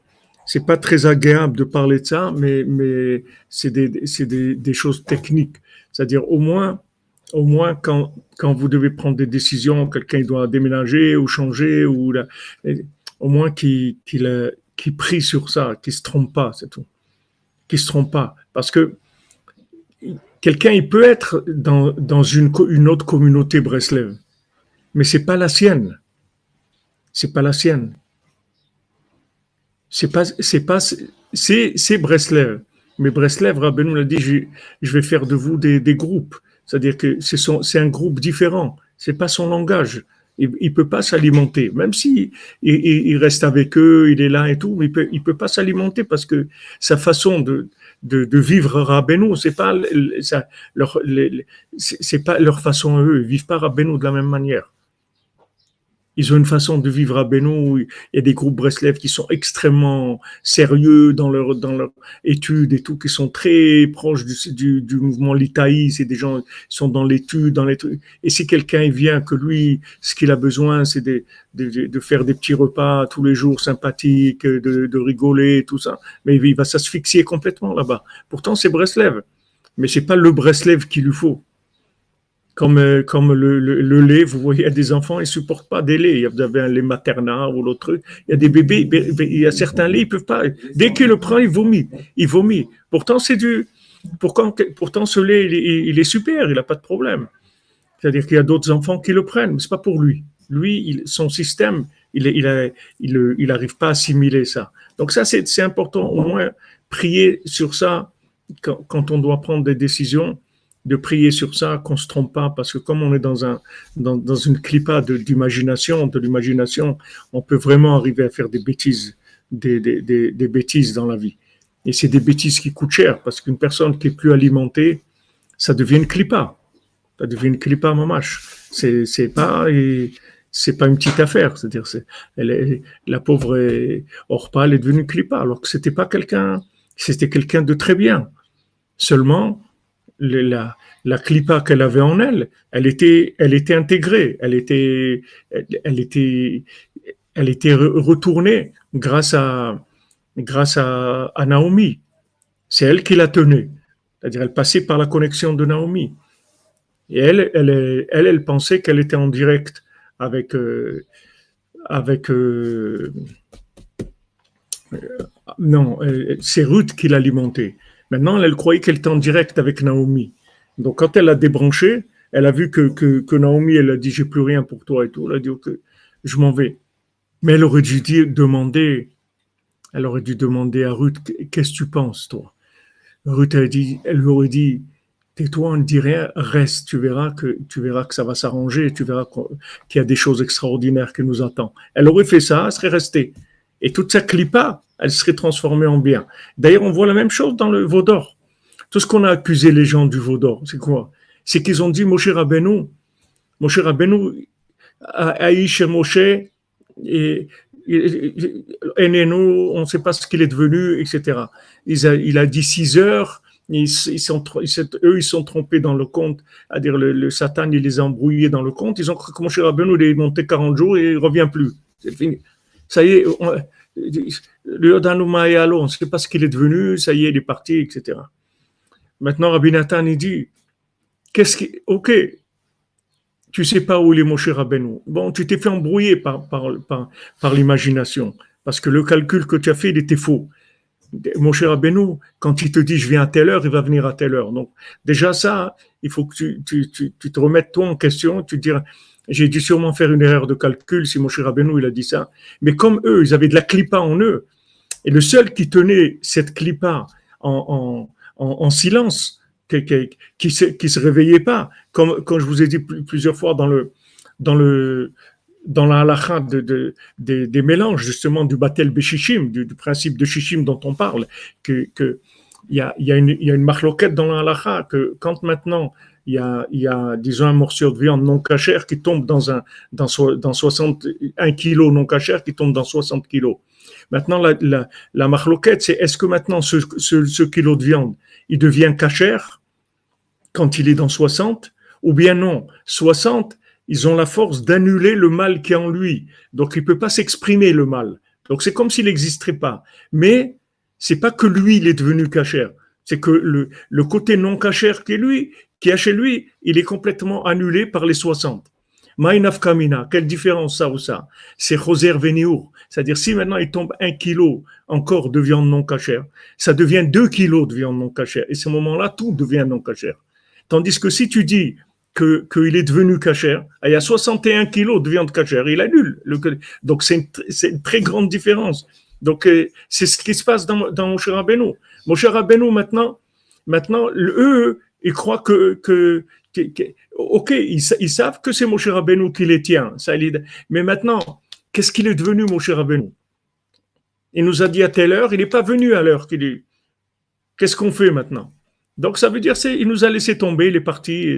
[SPEAKER 1] c'est pas très agréable de parler de ça, mais, mais c'est des, des, des, choses techniques. C'est-à-dire, au moins, au moins quand, quand vous devez prendre des décisions, quelqu'un doit déménager ou changer, ou au moins qu'il prie sur ça, qu'il se trompe pas, c'est tout. Qu'il se trompe pas. Parce que quelqu'un, il peut être dans, dans une, une autre communauté Breslev, mais c'est pas la sienne. C'est pas la sienne. C'est pas, c'est pas, c'est, c'est Breslev. Mais Breslev, Rabbeinu l'a dit, je, vais faire de vous des, des groupes. C'est-à-dire que c'est un groupe différent. C'est pas son langage. Il, il peut pas s'alimenter, même si il, reste avec eux, il est là et tout, mais il peut, il peut pas s'alimenter parce que sa façon de, de, de vivre Rabbeinu, c'est pas ça, leur, c'est pas leur façon à eux. Ils vivent pas Rabbeinu de la même manière. Ils ont une façon de vivre à Beno. Il y a des groupes Breslev qui sont extrêmement sérieux dans leur dans leur études et tout, qui sont très proches du, du, mouvement Litaï. C'est des gens qui sont dans l'étude, dans les trucs. Et si quelqu'un vient que lui, ce qu'il a besoin, c'est de, de, de, faire des petits repas tous les jours sympathiques, de, de rigoler, tout ça. Mais il va s'asphyxier complètement là-bas. Pourtant, c'est Breslev. Mais c'est pas le Breslev qu'il lui faut comme, euh, comme le, le, lait, vous voyez, il y a des enfants, ils ne supportent pas des laits. Vous avez un lait maternel ou l'autre. Il y a des bébés, il y a certains laits, ils peuvent pas. Dès qu'il le prend, il vomit. Il vomit. Pourtant, c'est du. Pourtant, pourtant, ce lait, il, est super, il n'a pas de problème. C'est-à-dire qu'il y a d'autres enfants qui le prennent, mais c'est pas pour lui. Lui, il, son système, il n'arrive il, il, il pas à assimiler ça. Donc ça, c'est important, au moins, prier sur ça quand on doit prendre des décisions de prier sur ça, qu'on se trompe pas, parce que comme on est dans un dans, dans une clipa d'imagination, de l'imagination, on peut vraiment arriver à faire des bêtises, des, des, des, bêtises dans la vie. Et c'est des bêtises qui coûtent cher, parce qu'une personne qui est plus alimentée, ça devient une clipa. Ça devient une clipa mamache. C'est c'est pas c'est pas une petite affaire, c'est-à-dire c'est elle la pauvre est, Orpa, elle est devenue clipa, alors que c'était pas quelqu'un, c'était quelqu'un de très bien. Seulement, la, la clipa qu'elle avait en elle, elle était, elle était intégrée, elle était, elle, était, elle était retournée grâce à, grâce à, Naomi. C'est elle qui la tenait. C'est-à-dire, elle passait par la connexion de Naomi. Et elle, elle, elle, pensait qu'elle était en direct avec, euh, avec, euh, non, euh, c'est Ruth qui l'alimentait. Maintenant, elle croyait qu'elle était en direct avec Naomi. Donc, quand elle a débranché, elle a vu que, que, Naomi, elle a dit, j'ai plus rien pour toi et tout. Elle a dit, ok, je m'en vais. Mais elle aurait dû dire, demander, elle aurait dû demander à Ruth, qu'est-ce que tu penses, toi? Ruth, elle, dit, elle lui aurait dit, tais-toi, on ne dit rien, reste, tu verras que, tu verras que ça va s'arranger, tu verras qu'il y a des choses extraordinaires qui nous attendent. Elle aurait fait ça, elle serait restée. Et toute sa clipa, elle serait transformée en bien. D'ailleurs, on voit la même chose dans le veau d'or. Tout ce qu'on a accusé les gens du Vaudor, c'est quoi? C'est qu'ils ont dit Moshe Rabbeinu, Moshe Rabbeinu, Aïch Moshe, et on ne sait pas ce qu'il est devenu, etc. Il a, dit six heures, ils, sont, eux, ils sont trompés dans le compte, à dire le, Satan, il les a embrouillés dans le compte. Ils ont cru que Moshe Rabbeinu, il est monté 40 jours et il ne revient plus. C'est fini. Ça y est, on, le on ne sait pas ce qu'il est devenu, ça y est, il est parti, etc. Maintenant, Rabbi Nathan, il dit, qu'est-ce qui, ok, tu sais pas où est Moshe Rabbeinu. Bon, tu t'es fait embrouiller par, par, par, l'imagination, parce que le calcul que tu as fait, il était faux. Moshe Rabbeinu, quand il te dit je viens à telle heure, il va venir à telle heure. Donc, déjà ça, il faut que tu, tu, tu, te remettes toi en question, tu te dis, j'ai dû sûrement faire une erreur de calcul si Moshe Rabbeinu, il a dit ça. Mais comme eux, ils avaient de la clipa en eux, et le seul qui tenait cette clipa en, en, en silence, qui, qui, se, réveillait pas, comme, comme je vous ai dit plusieurs fois dans le, dans le, dans la halakha de, des mélanges, justement, du batel beshishim, du, principe de shishim dont on parle, que, que y a, y, a une, y a une marloquette dans la halakha, que quand maintenant il y a, disons, un morceau de viande non cachère qui tombe dans un, dans, dans 61 kilos non cachère qui tombe dans 60 kilos. Maintenant, la, la, la c'est est-ce que maintenant ce, ce, ce, kilo de viande, il devient cachère quand il est dans 60, ou bien non, 60, ils ont la force d'annuler le mal qui est en lui. Donc, il ne peut pas s'exprimer le mal. Donc, c'est comme s'il n'existerait pas. Mais c'est pas que lui, il est devenu cachère. C'est que le, le côté non cachère qui est lui, qui est chez lui, il est complètement annulé par les 60. Maïnaf Kamina, quelle différence ça ou ça? C'est Roser Veniour. C'est-à-dire, si maintenant il tombe un kilo encore de viande non cachère, ça devient deux kilos de viande non cachère. Et ce moment-là, tout devient non cachère. Tandis que si tu dis que qu'il est devenu cachère, il y a 61 kilos de viande cachère, il annule. Le, donc c'est une, très grande différence. Donc euh, c'est ce qui se passe dans, dans mon cher Rabbeinu. Mon cher Rabbeinu maintenant, maintenant eux, ils croient que, que, ok, ils, savent que c'est mon cher Rabbeinu qui les tient. Ça, mais maintenant, qu'est-ce qu'il est devenu mon cher Rabbeinu? Il nous a dit à telle heure, il n'est pas venu à l'heure qu'il est. Qu'est-ce qu'on fait maintenant? Donc ça veut dire c'est il nous a laissé tomber, il est parti.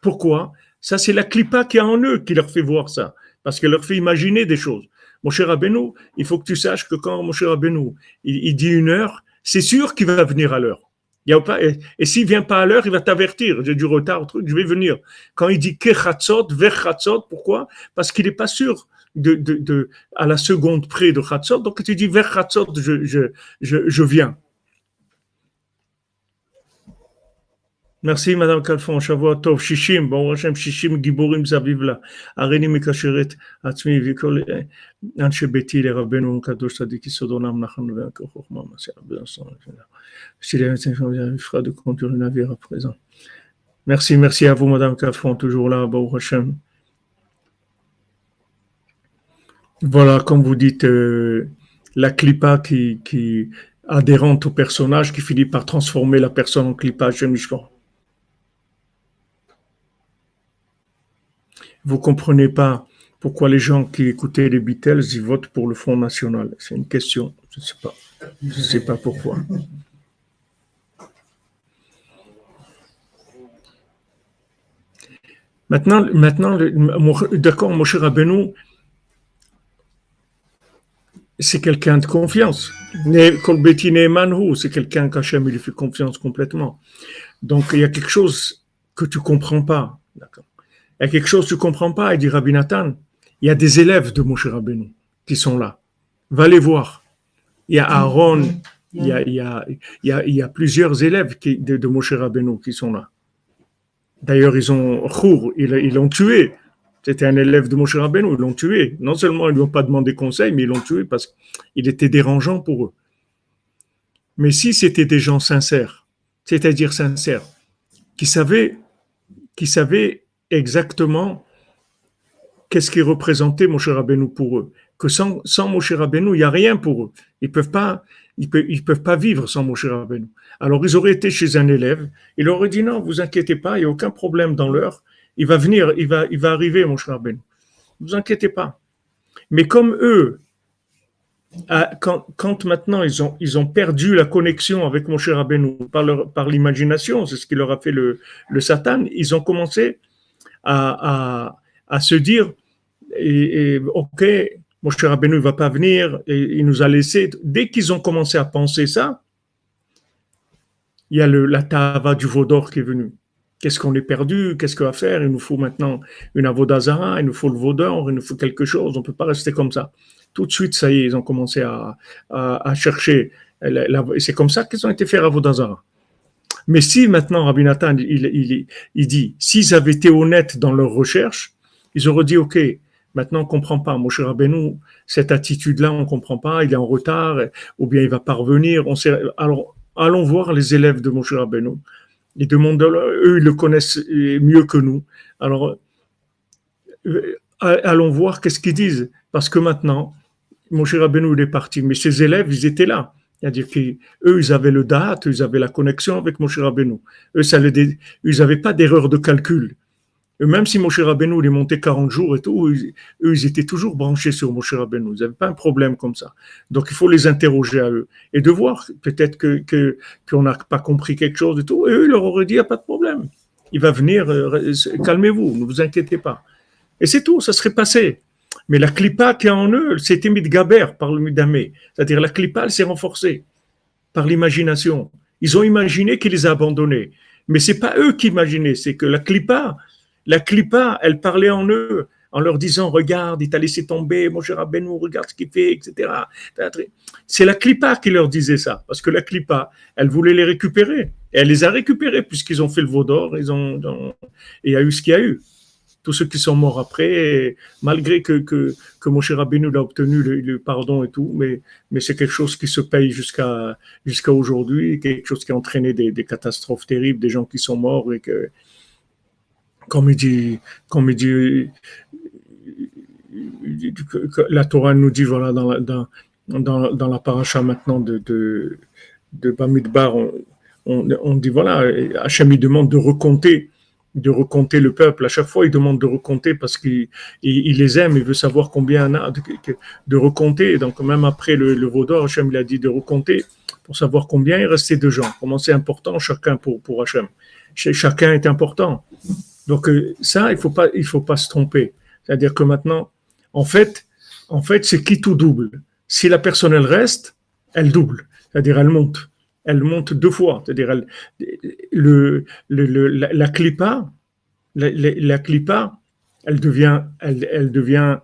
[SPEAKER 1] Pourquoi? Ça c'est la clipa qui est en eux qui leur fait voir ça, parce qu'elle leur fait imaginer des choses. Mon cher Abenou, il faut que tu saches que quand mon cher il, dit une heure, c'est sûr qu'il va venir à l'heure. Et, s'il vient pas à l'heure, il va t'avertir. J'ai du retard, truc, je vais venir. Quand il dit kechatzot, vers chatzot, pourquoi? Parce qu'il n'est pas sûr de, de, à la seconde près de chatzot. Donc tu dis vers chatzot, je, je, je viens. Merci, Madame Calfon. שבוע טוב. 60, ברוך השם, 60 גיבורים סביב לה. הריני מקשר את עצמי וכל אנשי ביתי לרבנו הקדוש צדיק יסוד עולם נחם והכל חוכמה מעשה de conduire le navire à présent. Merci, merci à vous, Madame Calfon, toujours là, Baruch Hashem. Voilà, comme vous dites, euh, la clipa qui, qui adhérente au personnage qui finit par transformer la personne en clipa, je Vous comprenez pas pourquoi les gens qui écoutaient les Beatles, ils votent pour le Front National. C'est une question. Je ne sais pas. Je ne sais pas pourquoi. Maintenant, maintenant d'accord, mon cher Rabbeinu, c'est quelqu'un de confiance. Kolbeti Manhu, c'est quelqu'un qu'Hachem lui fait confiance complètement. Donc, il y a quelque chose que tu comprends pas. D'accord. Il y a quelque chose que tu ne comprends pas, il dit Rabbi Nathan. Il y a des élèves de Moshe Rabbeinu qui sont là. Va les voir. Il y a Aaron, il y a, il y a, il y a, plusieurs élèves de, Moshe Rabbeinu qui sont là. D'ailleurs, ils ont Chour, ils l'ont tué. C'était un élève de Moshe Rabbeinu, ils l'ont tué. Non seulement ils ne lui ont pas demandé conseil, mais ils l'ont tué parce qu'il était dérangeant pour eux. Mais si c'était des gens sincères, c'est-à-dire sincères, qui savaient, qui savaient exactement qu'est-ce qui représentait Moshe Rabbeinu pour eux. Que sans, sans Moshe Rabbeinu, il n'y a rien pour eux. Ils peuvent pas, ils peuvent, pas vivre sans Moshe Rabbeinu. Alors ils auraient été chez un élève, il aurait dit non, vous inquiétez pas, il n'y a aucun problème dans l'heure. Il va venir, il va, il va arriver, Moshe Rabbeinu. Ne vous inquiétez pas. Mais comme eux, quand, maintenant ils ont, ils ont perdu la connexion avec mon cher Rabbeinu par, par l'imagination, c'est ce qui leur a fait le Satan, ils ont commencé à, se dire Ok, mon cher Rabbeinu ne va pas venir, il nous a laissé. Dès qu'ils ont commencé à penser ça, il y a le, la tava du Vaudor qui est venu. Qu'est-ce qu'on est perdu? Qu'est-ce qu'on va faire? Il nous faut maintenant une avodazara, il nous faut le Vaudor, il nous faut quelque chose. On ne peut pas rester comme ça. Tout de suite, ça y est, ils ont commencé à, à, chercher. C'est comme ça qu'ils ont été faire avodazara. Mais si maintenant Rabbi Nathan, il, dit, s'ils avaient été honnêtes dans leur recherche, ils auraient dit, OK, maintenant on comprend pas. Moshe Rabbeinu, cette attitude-là, on comprend pas, il est en retard, ou bien il va parvenir. On sait, alors, allons voir les élèves de Moshe Rabbeinu. Ils demandent, eux, ils le connaissent mieux que nous. Alors, euh, allons voir qu'est-ce qu'ils disent. Parce que maintenant, Moshe Rabbeinu, il est parti, mais ses élèves, ils étaient là. C'est-à-dire qu'eux, ils avaient le date, ils avaient la connexion avec Moshe Rabbeinu. Eux, ils n'avaient pas d'erreur de calcul. même si Moshe Rabbeinu est monté 40 jours et tout, eux, ils étaient toujours branchés sur Moshe Rabbeinu. Ils n'avaient pas un problème comme ça. Donc, il faut les interroger à eux et de voir peut-être que qu'on n'a pas compris quelque chose et tout. Et eux, ils leur auraient dit, il n'y a pas de problème. Il va venir, euh, calmez-vous, ne vous inquiétez pas. Et c'est tout, ça serait passé. Mais la clipa qui est en eux, c'était gaber par le midamé. C'est-à-dire la clipa, elle s'est renforcée par l'imagination. Ils ont imaginé qu'il les a abandonnés. Mais c'est pas eux qui imaginaient, c'est que la clipa, la clipa, elle parlait en eux en leur disant regarde, il t'a laissé tomber, mon cher Abenou, regarde ce qu'il fait, etc. C'est la clipa qui leur disait ça, parce que la clipa, elle voulait les récupérer. Et elle les a récupérés puisqu'ils ont fait le veau d'or, ils ont, et il y a eu ce qu'il y a eu tous ceux qui sont morts après, malgré que, que, que Moshe Rabbeinu a obtenu le, pardon et tout, mais, mais c'est quelque chose qui se paye jusqu'à jusqu'à aujourd'hui, quelque chose qui a entraîné des, catastrophes terribles, des gens qui sont morts et que, comme il dit, comme il dit, la Torah nous dit, voilà, dans la, dans, dans, dans paracha maintenant de, de, de Bamidbar, on, on, dit, voilà, Hachem il demande de recompter de recompter le peuple. À chaque fois, il demande de recompter parce qu'il les aime, il veut savoir combien a, de, recompter. Donc, même après le, le Vaudor, Hachem il a dit de recompter pour savoir combien il restait de gens, comment c'est important chacun pour, pour Hachem. Chacun est important. Donc, euh, ça, il il faut pas se tromper. C'est-à-dire que maintenant, en fait, en fait, c'est qui tout double? Si la personne, reste, elle double. C'est-à-dire, elle monte elle monte deux fois. C'est-à-dire, le, la, la, clipa, la, la, clipa, elle devient, elle, elle devient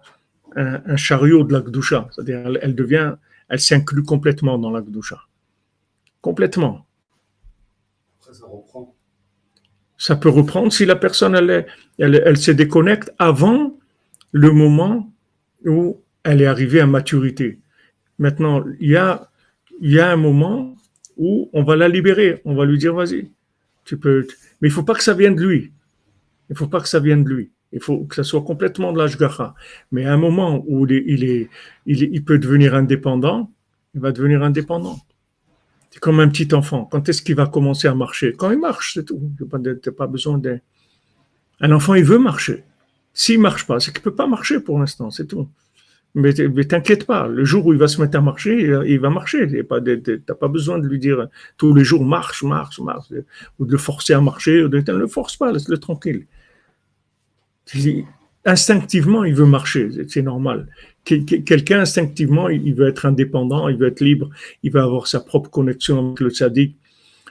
[SPEAKER 1] un, chariot de la Gdusha. C'est-à-dire, elle, devient, elle s'inclut complètement dans la Gdusha. Complètement. ça reprend. Ça peut reprendre si la personne, elle, elle, elle se déconnecte avant le moment où elle est arrivée à maturité. Maintenant, il y a, il y a un moment ou on va la libérer, on va lui dire vas-y, tu peux. Mais il faut pas que ça vienne de lui. Il faut pas que ça vienne de lui. Il faut que ça soit complètement de l'ashgacha. Mais à un moment où il, est, il, peut devenir indépendant, il va devenir indépendant. C'est comme un petit enfant. Quand est-ce qu'il va commencer à marcher? Quand il marche, c'est tout. Tu n'as pas besoin d'un. Un enfant, il veut marcher. S'il marche pas, c'est qu'il peut pas marcher pour l'instant, c'est tout. Mais, t'inquiète pas, le jour où il va se mettre à marcher, il va marcher. Tu n'as pas besoin de lui dire tous les jours marche, marche, marche, ou de le forcer à marcher. Ne le force pas, laisse-le tranquille. Instinctivement, il veut marcher, c'est normal. Quelqu'un, instinctivement, il veut être indépendant, il veut être libre, il veut avoir sa propre connexion avec le sadique.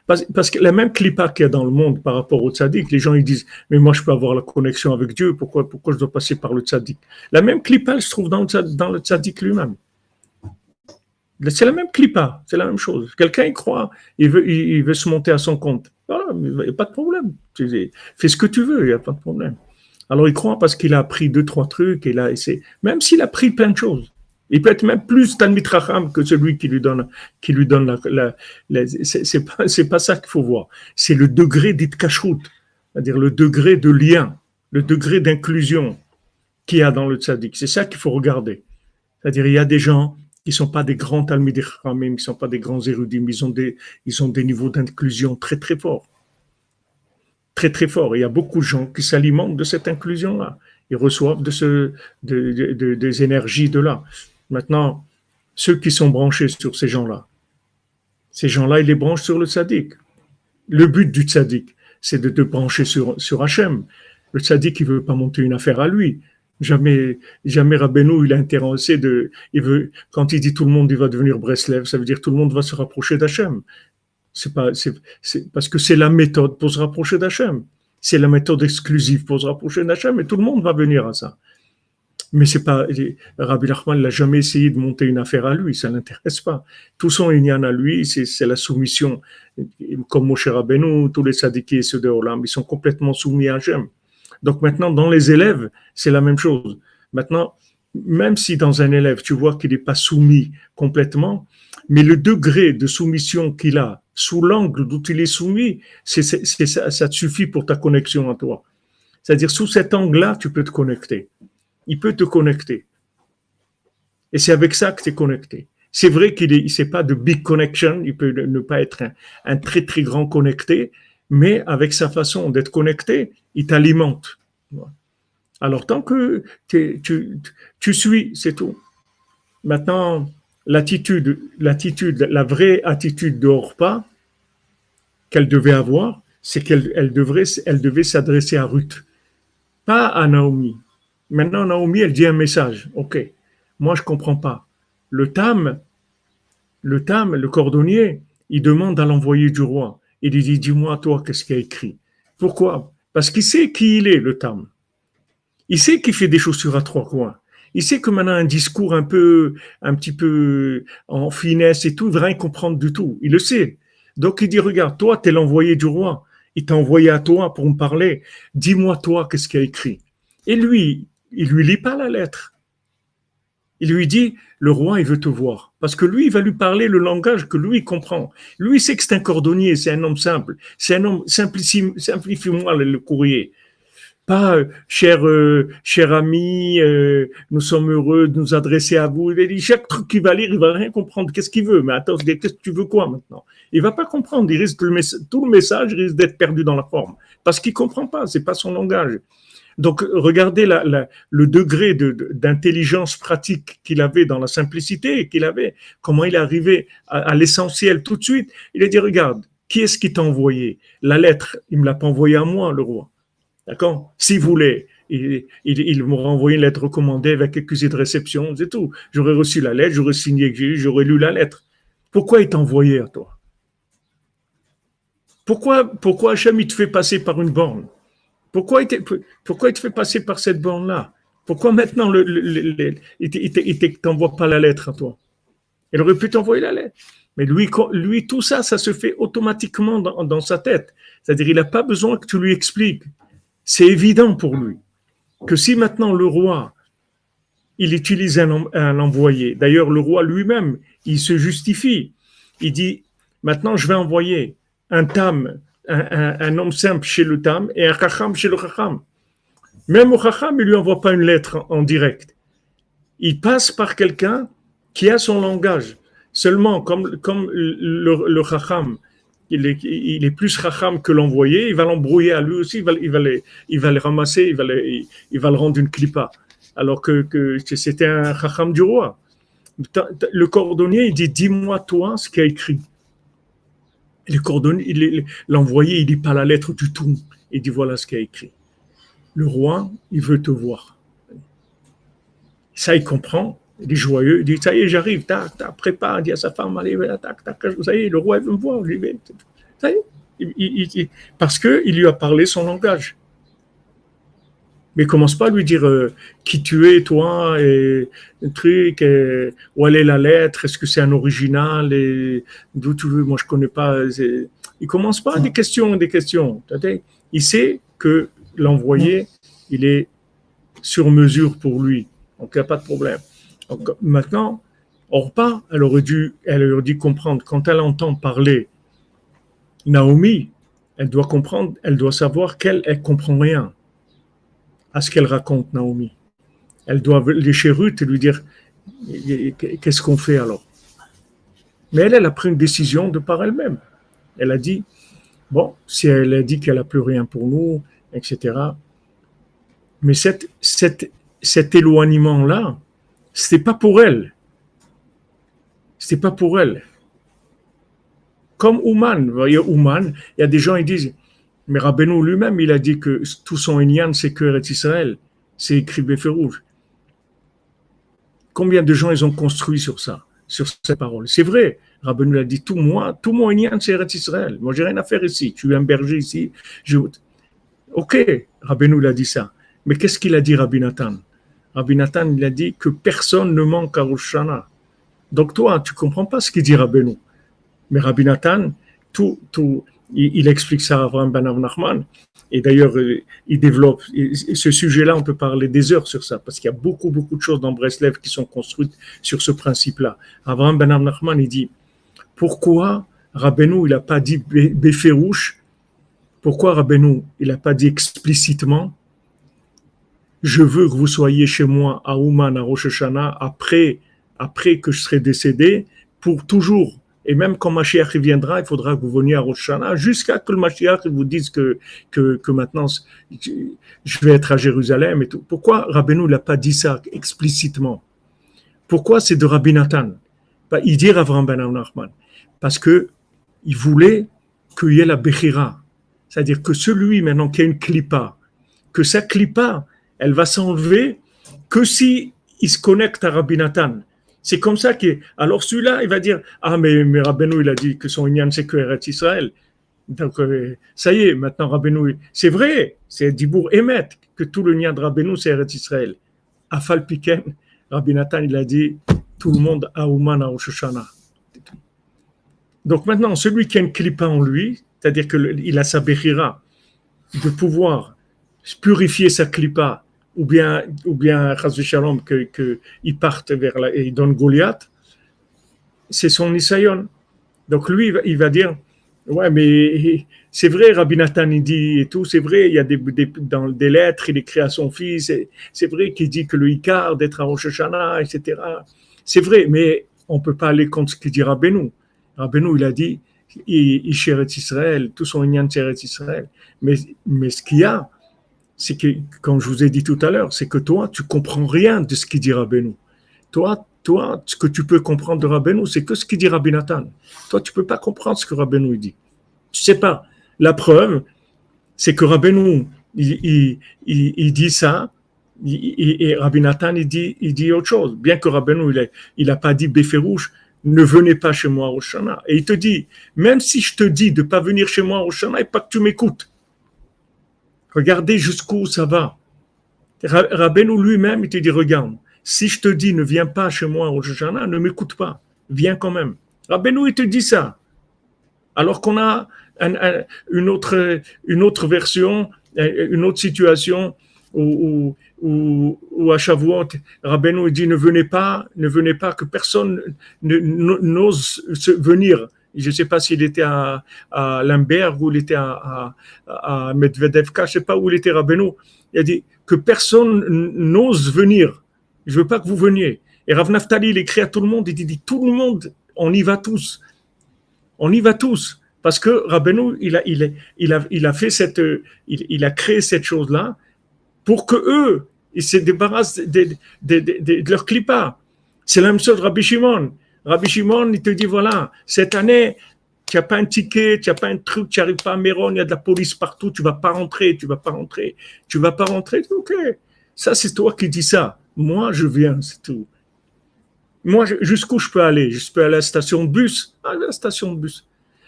[SPEAKER 1] Parce, que la même clipa qu'il y a dans le monde par rapport au tzaddik, les gens ils disent Mais moi je peux avoir la connexion avec Dieu, pourquoi, pourquoi je dois passer par le tzaddik La même clipa se trouve dans le, dans tzaddik lui-même. C'est la même clipa, c'est la même chose. Quelqu'un y croit, il veut, il, se monter à son compte. Voilà, il a pas de problème. Fais ce que tu veux, il n'y a pas de problème. Alors il croit parce qu'il a appris deux, trois trucs, et même s'il a appris plein de choses. Il peut être même plus Talmid que celui qui lui donne, qui lui donne la. la, c'est pas, ça qu'il faut voir. C'est le degré d'Itkashrut, c'est-à-dire le degré de lien, le degré d'inclusion qu'il y a dans le tzaddik. C'est ça qu'il faut regarder. C'est-à-dire, il y a des gens qui ne sont pas des grands Talmid qui ne sont pas des grands érudits, mais ils ont des, ils ont des niveaux d'inclusion très, très forts. Très, très forts. il y a beaucoup de gens qui s'alimentent de cette inclusion-là. Ils reçoivent de ce, de, des énergies de là. Maintenant, ceux qui sont branchés sur ces gens-là. Ces gens-là, ils les branchent sur le tzaddik. Le but du tzaddik, c'est de te brancher sur, sur Hachem. Le tzaddik, il veut pas monter une affaire à lui. Jamais, jamais Rabbeinu, il est intéressé de, il quand il dit tout le monde, il va devenir Breslev, ça veut dire tout le monde va se rapprocher d'Hachem. C'est pas, parce que c'est la méthode pour se rapprocher d'Hachem. C'est la méthode exclusive pour se rapprocher d'Hachem et tout le monde va venir à ça. Mais c'est pas, Rabbi Nachman n'a jamais essayé de monter une affaire à lui, ça l'intéresse pas. Tout son inyan à lui, c'est la soumission. Comme Moshe Rabbeinu, tous les sadiqués et ceux de Olam, ils sont complètement soumis à Hachem. Donc maintenant, dans les élèves, c'est la même chose. Maintenant, même si dans un élève, tu vois qu'il n'est pas soumis complètement, mais le degré de soumission qu'il a, sous l'angle d'où il est soumis, c'est, ça, ça te suffit pour ta connexion à toi. C'est-à-dire, sous cet angle-là, tu peux te connecter il peut te connecter. Et c'est avec ça que tu es connecté. C'est vrai qu'il n'est pas de big connection, il peut ne pas être un, très très grand connecté, mais avec sa façon d'être connecté, il t'alimente. Alors tant que tu, tu suis, c'est tout. Maintenant, l'attitude, l'attitude, la vraie attitude de Orpa qu'elle devait avoir, c'est qu'elle elle devrait, elle devait s'adresser à Ruth, pas à Naomi. Maintenant, Naomi, elle dit un message. Ok, moi, je comprends pas. Le tam, le tam, le cordonnier, il demande à l'envoyé du roi. Il lui dit, dis-moi, toi, qu'est-ce qu'il a écrit? Pourquoi? Parce qu'il sait qui il est, le tam. Il sait qu'il fait des chaussures à trois coins. Il sait que maintenant un discours un peu, un petit peu en finesse et tout, il va rien comprendre du tout. Il le sait. Donc il dit, regarde, toi, tu es l'envoyé du roi. Il t'a envoyé à toi pour me parler. Dis-moi, toi, qu'est-ce qu'il a écrit? Et lui, il lui lit pas la lettre. Il lui dit, le roi, il veut te voir. Parce que lui, il va lui parler le langage que lui comprend. Lui, sait que c'est un cordonnier, c'est un homme simple. C'est un homme, simplifie-moi le, courrier. Pas, euh, cher, euh, cher ami, euh, nous sommes heureux de nous adresser à vous. Il dit, chaque truc qu'il va lire, il va rien comprendre. Qu'est-ce qu'il veut? Mais attends, qu'est-ce que tu veux quoi maintenant? Il va pas comprendre. Il risque tout le message risque d'être perdu dans la forme. Parce qu'il comprend pas. C'est pas son langage. Donc, regardez le degré d'intelligence pratique qu'il avait dans la simplicité qu'il avait, comment il est arrivé à, l'essentiel tout de suite. Il a dit, regarde, qui est-ce qui t'a envoyé? La lettre, il me l'a pas envoyée à moi, le roi. D'accord? S'il voulait, il, m'aurait envoyé une lettre recommandée avec accusé de réception, c'est tout. J'aurais reçu la lettre, j'aurais signé, j'aurais lu la lettre. Pourquoi il t'a envoyé à toi? Pourquoi, pourquoi il te fait passer par une borne? Pourquoi il, te, fait passer par cette borne-là? Pourquoi maintenant il ne t'envoie pas la lettre à toi? Il aurait pu t'envoyer la lettre. Mais lui, lui, tout ça, ça se fait automatiquement dans, sa tête. C'est-à-dire, il n'a pas besoin que tu lui expliques. C'est évident pour lui que si maintenant le roi, il utilise un, un envoyé, d'ailleurs le roi lui-même, il se justifie. Il dit, maintenant je vais envoyer un tam un, homme simple chez le Tam et un Chacham chez le Chacham. Même au Chacham, il lui envoie pas une lettre en direct. Il passe par quelqu'un qui a son langage. Seulement, comme, le, le il est, plus Chacham que l'envoyé, il va l'embrouiller à lui aussi, il va, il ramasser, il va, le rendre une clipa. Alors que, c'était un Chacham du roi. Le cordonnier, il dit Dis-moi, toi, ce qu'il a écrit. Le cordonnier, l'envoyé, il lit pas la lettre du tout. Il dit voilà ce qu'il a écrit. Le roi, il veut te voir. Ça, il comprend. Il est joyeux. Il dit ça y est, j'arrive. Tac, tac, prépare. Il dit à sa femme allez, tac, tac. Ça y est, le roi, il veut me voir. Il, parce qu'il lui a parlé son langage. Mais commence pas à lui dire euh, qui tu es, toi, et un truc, et, où elle est la lettre, est-ce que c'est un original, et d'où tu veux, moi je connais pas. Il commence pas à des questions, des questions. Il sait que l'envoyé, il est sur mesure pour lui. Donc il n'y a pas de problème. Donc, maintenant, Orpa, elle aurait dû, elle aurait dû comprendre, quand elle entend parler Naomi, elle doit comprendre, elle doit savoir qu'elle, elle comprend rien à ce qu'elle raconte, Naomi. Elle doit lécher Ruth et lui dire qu'est-ce qu'on fait alors? Mais elle, elle a pris une décision de par elle-même. Elle a dit bon, si elle a dit qu'elle n'a plus rien pour nous, etc. Mais cet éloignement-là, ce pas pour elle. C'était pas pour elle. Comme Ouman, vous voyez, Ouman, il y a des gens qui disent, mais Rabbeinu lui-même, il a dit que tout son Inyan, c'est que Israël. C'est écrit Béferouge. Combien de gens ils ont construit sur ça, sur cette parole C'est vrai. Rabbeinu a dit tout moi, tout mon Inyan, c'est Israël. Moi, j'ai rien à faire ici. Tu es un berger ici. Je... Ok, Rabbeinu l'a dit ça. Mais qu'est-ce qu'il a dit, Rabbi Nathan? Rabbi il a dit que personne ne manque à Rosh Donc toi, tu comprends pas ce qu'il dit Rabbeinu. Mais Rabbi Nathan, tout, tout, il, explique ça à Abraham Ben Nachman. Et d'ailleurs, euh, il développe ce sujet-là, on peut parler des heures sur ça, parce qu'il y a beaucoup, beaucoup de choses dans Breslev qui sont construites sur ce principe-là. Abraham Ben Nachman, il dit, pourquoi Rabbeinu, il n'a pas dit Béférouche? Pourquoi Rabbeinu, il n'a pas dit explicitement Je veux que vous soyez chez moi à Ouman, à Rosh Hashanah, après, après que je serai décédé, pour toujours? Et même quand Mashiach viendra, il faudra que vous veniez à Rosh jusqu'à que le Mashiach vous dise que, que, maintenant je vais être à Jérusalem et tout. Pourquoi Rabbeinu n'a pas dit ça explicitement? Pourquoi c'est de Rabbi Nathan? Il dit Avram Ben Nachman. Parce que il voulait qu'il y ait la Bechira. C'est-à-dire que celui maintenant qui a une clipa, que sa clipa, elle va s'enlever que si se connecte à Rabbi Nathan. C'est comme ça que, alors celui-là, il va dire, ah, mais, mais Rabbeinu, il a dit que son Inyan, c'est que Eretz Israël. Donc, euh, ça y est, maintenant Rabbeinu, c'est vrai, c'est Dibour Emet, que tout le Inyan de Rabbeinu, c'est Eretz Israël. Afal Piken, Rabbi Nathan, il a dit, tout le monde a Ouman à Shoshana. Donc maintenant, celui qui a une clipa en lui, c'est-à-dire qu'il a sa de pouvoir purifier sa clipa ou bien, ou bien, Shalom, que, que partent vers la, et ils donnent Goliath, c'est son Isayon. Donc lui, il va, dire, ouais, mais c'est vrai, Rabbi Nathan, il dit et tout, c'est vrai, il y a des, dans des lettres, il écrit à son fils, c'est vrai qu'il dit que le Icar d'être à Rosh Hashanah, etc. C'est vrai, mais on peut pas aller contre ce qu'il dit Rabbeinu. Rabbeinu, il a dit, il, il Israël, tout son Inyan Israël. Mais, mais ce qu'il y a, c'est que, comme je vous ai dit tout à l'heure, c'est que toi, tu comprends rien de ce qu'il dit Rabbeinu. Toi, toi, ce que tu peux comprendre de Rabbeinu, c'est que ce qu'il dit Rabbi Nathan. Toi, tu peux pas comprendre ce que Rabbeinu dit. Tu sais pas. La preuve, c'est que Rabbeinu, il, il, dit ça, et Rabbi Nathan, il dit, il dit autre chose. Bien que Rabbeinu, il n'a il pas dit Béférouche, ne venez pas chez moi au Shana. Et il te dit, même si je te dis de pas venir chez moi au Shana, et pas que tu m'écoutes. Regardez jusqu'où ça va. Rabbeinu lui-même, il te dit, regarde, si je te dis ne viens pas chez moi au Jana, ne m'écoute pas, viens quand même. Rabbeinu, il te dit ça. Alors qu'on a une, autre, une autre version, une autre situation où, où, à Shavuot, Rabbeinu dit ne venez pas, ne venez pas, que personne n'ose venir je ne sais pas s'il était à, à ou il était à, Medvedevka, je ne sais pas où il était Rabbeinu. Il a dit que personne n'ose venir. Je ne veux pas que vous veniez. Et Rav Naftali, il écrit à tout le monde, il dit, tout le monde, on y va tous. On y va tous. Parce que Rabbeinu, il a, il, a, fait cette, il, a créé cette chose-là pour que eux, ils se débarrassent de, de, de, de leur clipa. C'est la même chose Rabbi Shimon. Rabbi Shimon, il te dit, voilà, cette année, tu n'as pas un ticket, tu n'as pas un truc, tu n'arrives pas à Méron, il y a de la police partout, tu vas pas rentrer, tu vas pas rentrer, tu vas pas rentrer. Ok, ça c'est toi qui dis ça. Moi, je viens, c'est tout. Moi, jusqu'où je peux aller? Je peux aller à la station de bus? à la station de bus.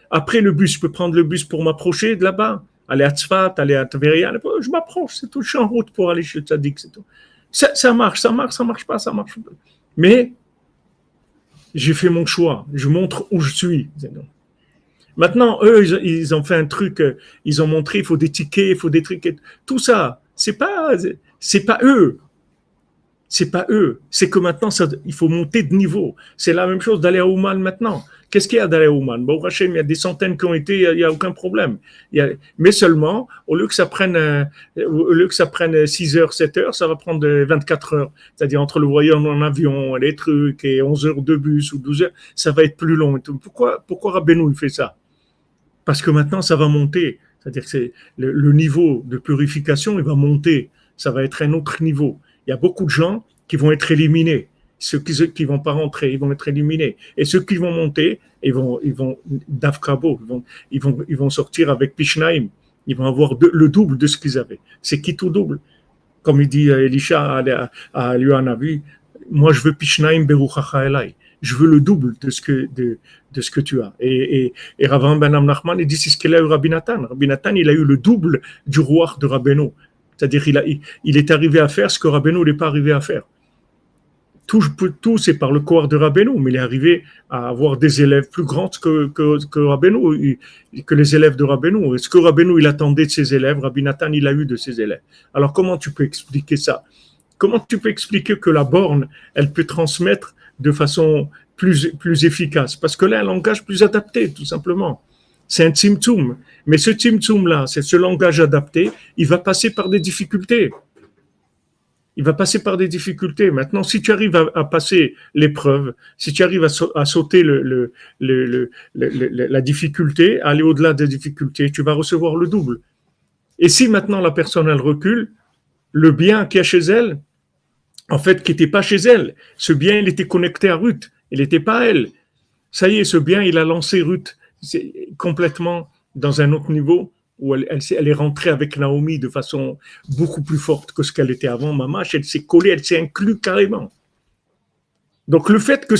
[SPEAKER 1] Après le bus, je peux prendre le bus pour m'approcher de là-bas. Aller à Tzfat, aller à Tveria. Je m'approche, c'est tout. Je suis en route pour aller chez Tzadik, c'est tout. Ça, ça marche, ça marche, ça marche pas, ça marche pas. Mais j'ai fait mon choix, je montre où je suis. Maintenant, eux, ils, ont fait un truc, euh, ils ont montré, il faut des tickets, il faut des trucs, tout ça. C'est pas, c'est pas eux c'est pas eux. C'est que maintenant, ça, il faut monter de niveau. C'est la même chose d'aller à Ouman maintenant. Qu'est-ce qu'il y a d'aller à Ouman Bon, Rachel, il y a des centaines qui ont été, il n'y a, aucun problème. mais seulement, au lieu que ça prenne, au lieu que ça prenne 6 heures, 7 heures, ça va prendre 24 heures. C'est-à-dire entre le voyage en avion, les trucs, et 11 heures de bus ou 12 heures, ça va être plus long. Pourquoi, pourquoi Rabbeinu fait ça? Parce que maintenant, ça va monter. C'est-à-dire que c'est le niveau de purification, il va monter. Ça va être un autre niveau il y a beaucoup de gens qui vont être éliminés. Ceux qui ne vont pas rentrer, ils vont être éliminés. Et ceux qui vont monter, ils vont, ils vont, d'Afkabo, ils vont, ils vont, ils vont sortir avec Pishnaim. Ils vont avoir le double de ce qu'ils avaient. C'est qui tout double? Comme il dit Elisha à, à, moi je veux Pishnaim Beruchacha Elai je veux le double de ce que, de, de ce que tu as. Et, et, Ravan Ben Nachman, il dit, c'est ce qu'il a eu Rabbi Nathan. Rabbi Nathan, il a eu le double du roi de Rabbeinu. C'est-à-dire, il, est arrivé à faire ce que Rabbeinu n'est pas arrivé à faire. Tout, c'est par le corps de Rabbeinu, mais il est arrivé à avoir des élèves plus grands que, que, que que les élèves de Rabbeinu. ce que Rabbeinu, il attendait de ses élèves, Rabbi Nathan, il a eu de ses élèves. Alors, comment tu peux expliquer ça? Comment tu peux expliquer que la borne, elle peut transmettre de façon plus, plus efficace? Parce que là, un langage plus adapté, tout simplement. C'est un tzimtzum. Mais ce tzimtzum-là, c'est ce langage adapté, il va passer par des difficultés. Il va passer par des difficultés. Maintenant, si tu arrives à, passer l'épreuve, si tu arrives à, sauter la difficulté, aller au-delà des difficultés, tu vas recevoir le double. Et si maintenant la personne, recule, le bien qu'il y a chez elle, en fait, qui n'était pas chez elle. Ce bien, il était connecté à Ruth. Il n'était pas à elle. Ça y est, ce bien, il a lancé Ruth complètement dans un autre niveau où elle, elle, est rentrée avec Naomi de façon beaucoup plus forte que ce qu'elle était avant. Mamache, elle s'est collée, elle s'est inclue carrément. Donc le fait que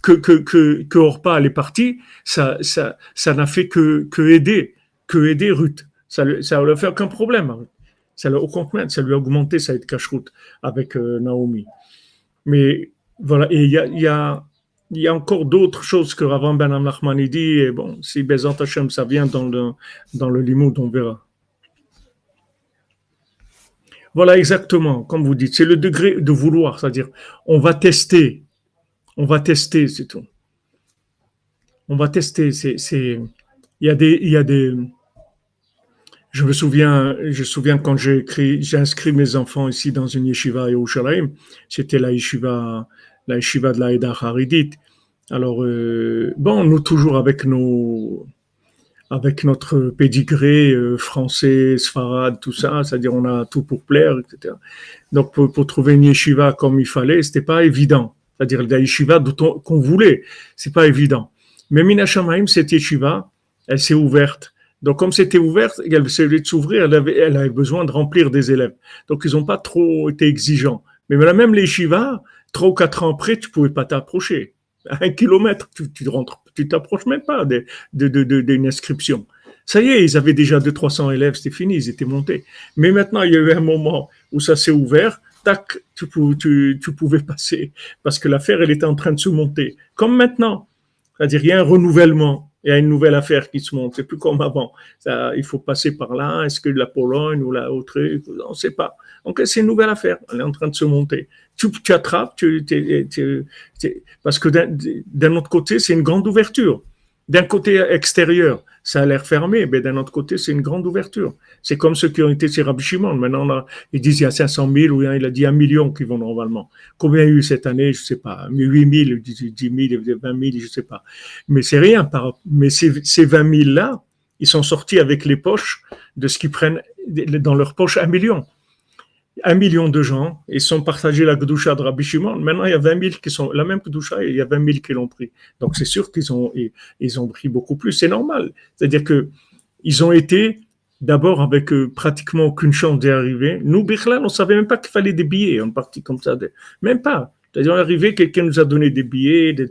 [SPEAKER 1] que que que, Orpa elle est partie, ça ça ça n'a fait que que aider que aider Ruth. Ça ça ne fait aucun problème. Ça, au contraire, ça lui a augmenté sa cache-route avec euh, Naomi. Mais voilà, et il a, y, a, y a, encore d'autres choses que Ravan Ben Amnachmani dit. Et bon, si Bezant Hashem, ça vient dans le, dans le limoud, on verra. Voilà exactement, comme vous dites, c'est le degré de vouloir, c'est-à-dire on va tester, on va tester, c'est tout. On va tester, c'est, il y a des, il y a des, je me souviens, je me souviens quand j'ai écrit, j'ai inscrit mes enfants ici dans une yeshiva à Yerushalayim. C'était la yeshiva, la yeshiva de la Eda Haridit. Alors, euh, bon, nous toujours avec nos, avec notre pédigré euh, français, sfarad, tout ça, c'est-à-dire on a tout pour plaire, etc. Donc, pour, trouver une yeshiva comme il fallait, c'était pas évident. C'est-à-dire la yeshiva qu'on voulait, c'est pas évident. Mais Minashamaim, cette yeshiva, elle s'est ouverte donc, comme c'était ouvert, elle s'ouvrir, elle avait, elle avait besoin de remplir des élèves. Donc, ils n'ont pas trop été exigeants. Mais même les Shiva, trois ou quatre ans après, tu pouvais pas t'approcher. Un kilomètre, tu, tu rentres, tu t'approches même pas d'une de, de, inscription. Ça y est, ils avaient déjà 200-300 élèves, c'était fini, ils étaient montés. Mais maintenant, il y a eu un moment où ça s'est ouvert, tac, tu, pouvais passer, parce que l'affaire, elle était en train de se monter. Comme maintenant. C'est-à-dire, il y a un renouvellement il y a une nouvelle affaire qui se monte. C'est plus comme avant. Il faut passer par là. Est-ce que la Pologne ou la autre On ne sait pas. Donc, c'est une nouvelle affaire. Elle est en train de se monter. Tu, tu attrapes, tu, parce que d'un autre côté, c'est une grande ouverture. D'un côté extérieur, ça a l'air fermé, mais d'un autre côté, c'est une grande ouverture. C'est comme ceux qui ont été chez Rabbi. Maintenant, ils disent il y a 500 000 ou il a dit un million qui vont normalement. Combien il y a eu cette année Je ne sais pas. 8 000, 10 000, 20 000, je ne sais pas. Mais c'est rien. Par, mais ces, ces 20 000 là, ils sont sortis avec les poches de ce qu'ils prennent dans leurs poches un million un million de gens, ils sont partagés la Gdoucha de Rabbi Shimon. Maintenant, il y a 20 000 qui sont la même Gdoucha et il y a 20 000 qui l'ont pris. Donc, c'est sûr qu'ils ont, ils, ont pris beaucoup plus. C'est normal. C'est-à-dire que ils ont été d'abord avec euh, pratiquement aucune chance d'y arriver. Nous, Birlan, on savait même pas qu'il fallait des billets. On partit comme ça. Même pas. C'est-à-dire, on est arrivé, quelqu'un nous a donné des billets. Des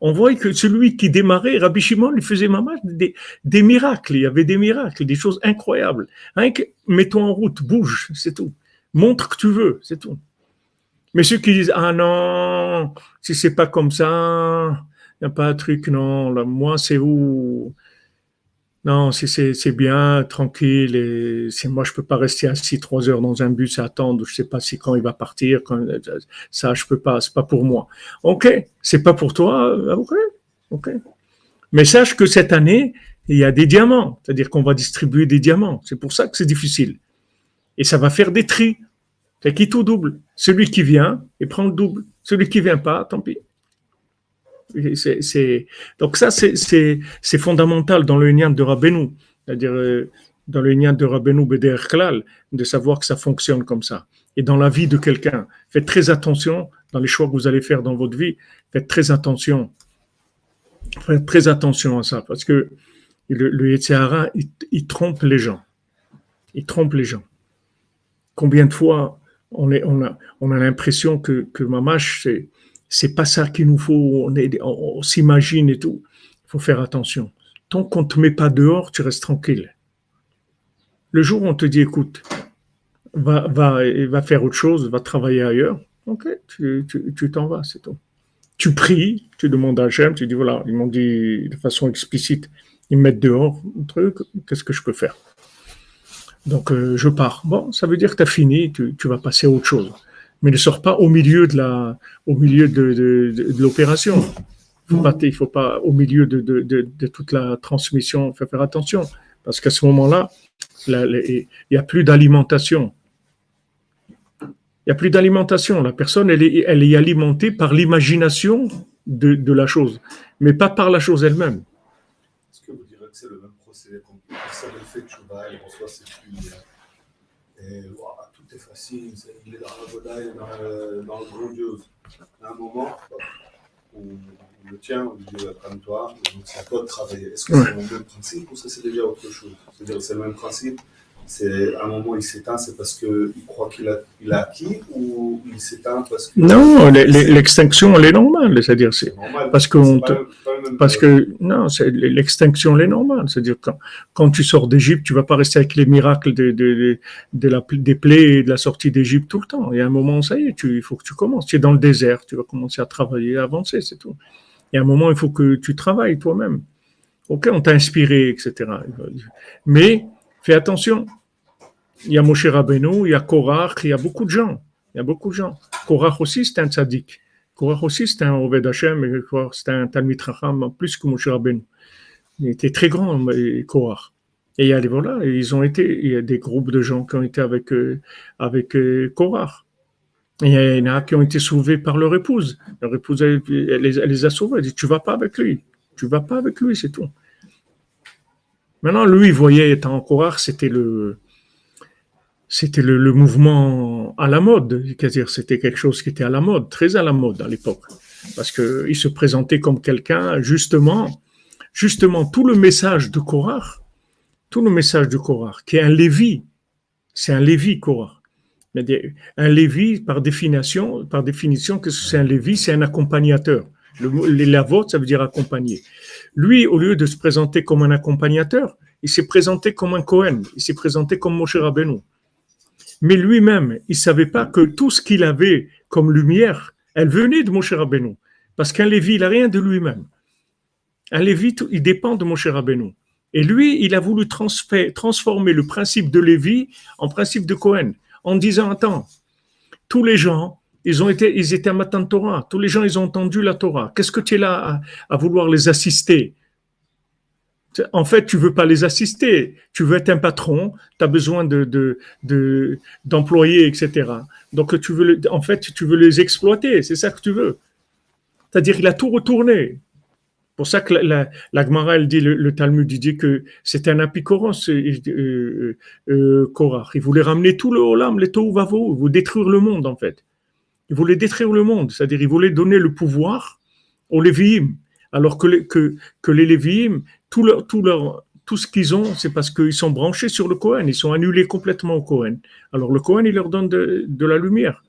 [SPEAKER 1] on, voit que celui qui démarrait, Rabbi Shimon, il faisait maman des, miracles. Il y avait des miracles, des choses incroyables. mets-toi en route, bouge, c'est tout. Montre que tu veux, c'est tout. Mais ceux qui disent, ah non, si c'est pas comme ça, il n'y a pas un truc, non, moi, c'est où? Non, c'est bien, tranquille. Et c'est moi, je peux pas rester assis trois heures dans un bus à attendre. Je sais pas si quand il va partir. Ça, je peux pas. C'est pas pour moi. Ok, c'est pas pour toi. Ok, ok. Mais sache que cette année, il y a des diamants. C'est-à-dire qu'on va distribuer des diamants. C'est pour ça que c'est difficile. Et ça va faire des tris. C'est qui tout double? Celui qui vient, il prend le double. Celui qui vient pas, tant pis. C'est, donc ça, c'est fondamental dans le lien de Rabbeinu, c'est-à-dire euh, dans le lien de Rabbeinu Beder Klal, de savoir que ça fonctionne comme ça. et dans la vie de quelqu'un. Faites très attention dans les choix que vous allez faire dans votre vie. Faites très attention. Faites très attention à ça parce que le, le il, trompe les gens. Il trompe les gens. Combien de fois on, est, on a, on a l'impression que, que Mamash, c'est, c'est pas ça qu'il nous faut, on, s'imagine et tout. Il faut faire attention. Tant qu'on ne te met pas dehors, tu restes tranquille. Le jour où on te dit, écoute, va, va, va faire autre chose, va travailler ailleurs, ok, tu, tu, t'en vas, c'est tout. Tu pries, tu demandes à Hachem, tu dis, voilà, ils m'ont dit de façon explicite, ils me mettent dehors, un truc, qu'est-ce que je peux faire? Donc, euh, je pars. Bon, ça veut dire que tu as fini, tu, tu, vas passer à autre chose. Mais ne sors pas au milieu de la, au milieu de, de, de, l'opération. Il ne faut pas, au milieu de, de, toute la transmission, faire, faire attention. Parce qu'à ce moment-là, il n'y a plus d'alimentation. Il n'y a plus d'alimentation. La personne, elle est, elle est alimentée par l'imagination de, de, la chose, mais pas par la chose elle-même.
[SPEAKER 2] Est-ce que vous direz que c'est le même procédé qu'on ça le fait et en soi c'est plus. Et voilà, tout est facile, il est dans la vodaille, dans, le, dans le grandiose. À un moment, on, on le tient, on lui dit calme-toi, c'est à toi de travailler. Est-ce que c'est le même principe ou c'est déjà autre chose? C'est-à-dire c'est le même principe c'est à un moment il s'éteint, c'est parce qu'il croit qu'il a, il a acquis ou il s'éteint parce que.
[SPEAKER 1] Non, l'extinction, elle est normale. C'est-à-dire, c'est parce que. parce que, non, l'extinction, elle est normale. C'est-à-dire, quand, quand tu sors d'Égypte, tu vas pas rester avec les miracles de, de, de, la, des plaies et de la sortie d'Égypte tout le temps. Il y a un moment, ça y est, tu, il faut que tu commences. Tu es dans le désert, tu vas commencer à travailler, à avancer, c'est tout. Il y a un moment, il faut que tu travailles toi-même. Ok, on t'a inspiré, etc. Mais, Fais attention. Il y a Moshe Rabbeinu, il y a Korach, il y a beaucoup de gens. Il y a beaucoup de gens. Korach aussi, c'est un tzaddik. Korach aussi, c'est un Oved Hashem, c'est un Talmid Racham, plus que Moshe Rabbeinu. Il était très grand, Korach. Et il y a voilà, ils ont été, y a des groupes de gens qui ont été avec, euh, avec euh, Korach. Il y en a qui ont été sauvés par leur épouse. Leur épouse, elle, les, a sauvés. Elle dit, tu vas pas avec lui. Tu vas pas avec lui, c'est tout. Maintenant, lui, il voyait étant coureur, c'était le, c'était le, mouvement à la mode, c'est-à-dire c'était quelque chose qui était à la mode, très à la mode à l'époque, parce que il se présentait comme quelqu'un justement, justement tout le message de Korach, tout le message de Korach, qui est un Lévi, c'est un Lévi Korach. Un Lévi, par définition, par définition, que c'est un Lévi, c'est un accompagnateur. La vôtre, ça veut dire accompagner. Lui, au lieu de se présenter comme un accompagnateur, il s'est présenté comme un Cohen, il s'est présenté comme Moshe Rabbeinu. Mais lui-même, il savait pas que tout ce qu'il avait comme lumière, elle venait de Moshe Rabbeinu. Parce qu'un Lévi, il n'a rien de lui-même. Un Lévi, il dépend de Moshe Rabbeinu. Et lui, il a voulu transformer le principe de Lévi en principe de Cohen, en disant, attends, tous les gens, ils ont été, ils étaient à Matan Torah. Tous les gens, ils ont entendu la Torah. Qu'est-ce que tu es là à, vouloir les assister? En fait, tu veux pas les assister. Tu veux être un patron. Tu as besoin de, de, d'employés, etc. Donc, tu veux, en fait, tu veux les exploiter. C'est ça que tu veux. C'est-à-dire, il a tout retourné. Pour ça que la, Gemara, elle dit, le, Talmud, il dit que c'était un apicoros, euh, euh, euh Il voulait ramener tout le Olam, les Tohu Vavo, vous détruire le monde, en fait. Il voulait détruire le monde, c'est-à-dire il voulait donner le pouvoir aux Lévi'im. Alors que, les, que, Lévi'im, tout, leur, tout, leur, tout ce qu'ils ont, c'est parce qu'ils sont branchés sur le Cohen, ils sont annulés complètement au Cohen. Alors le Cohen, il leur donne de, la lumière.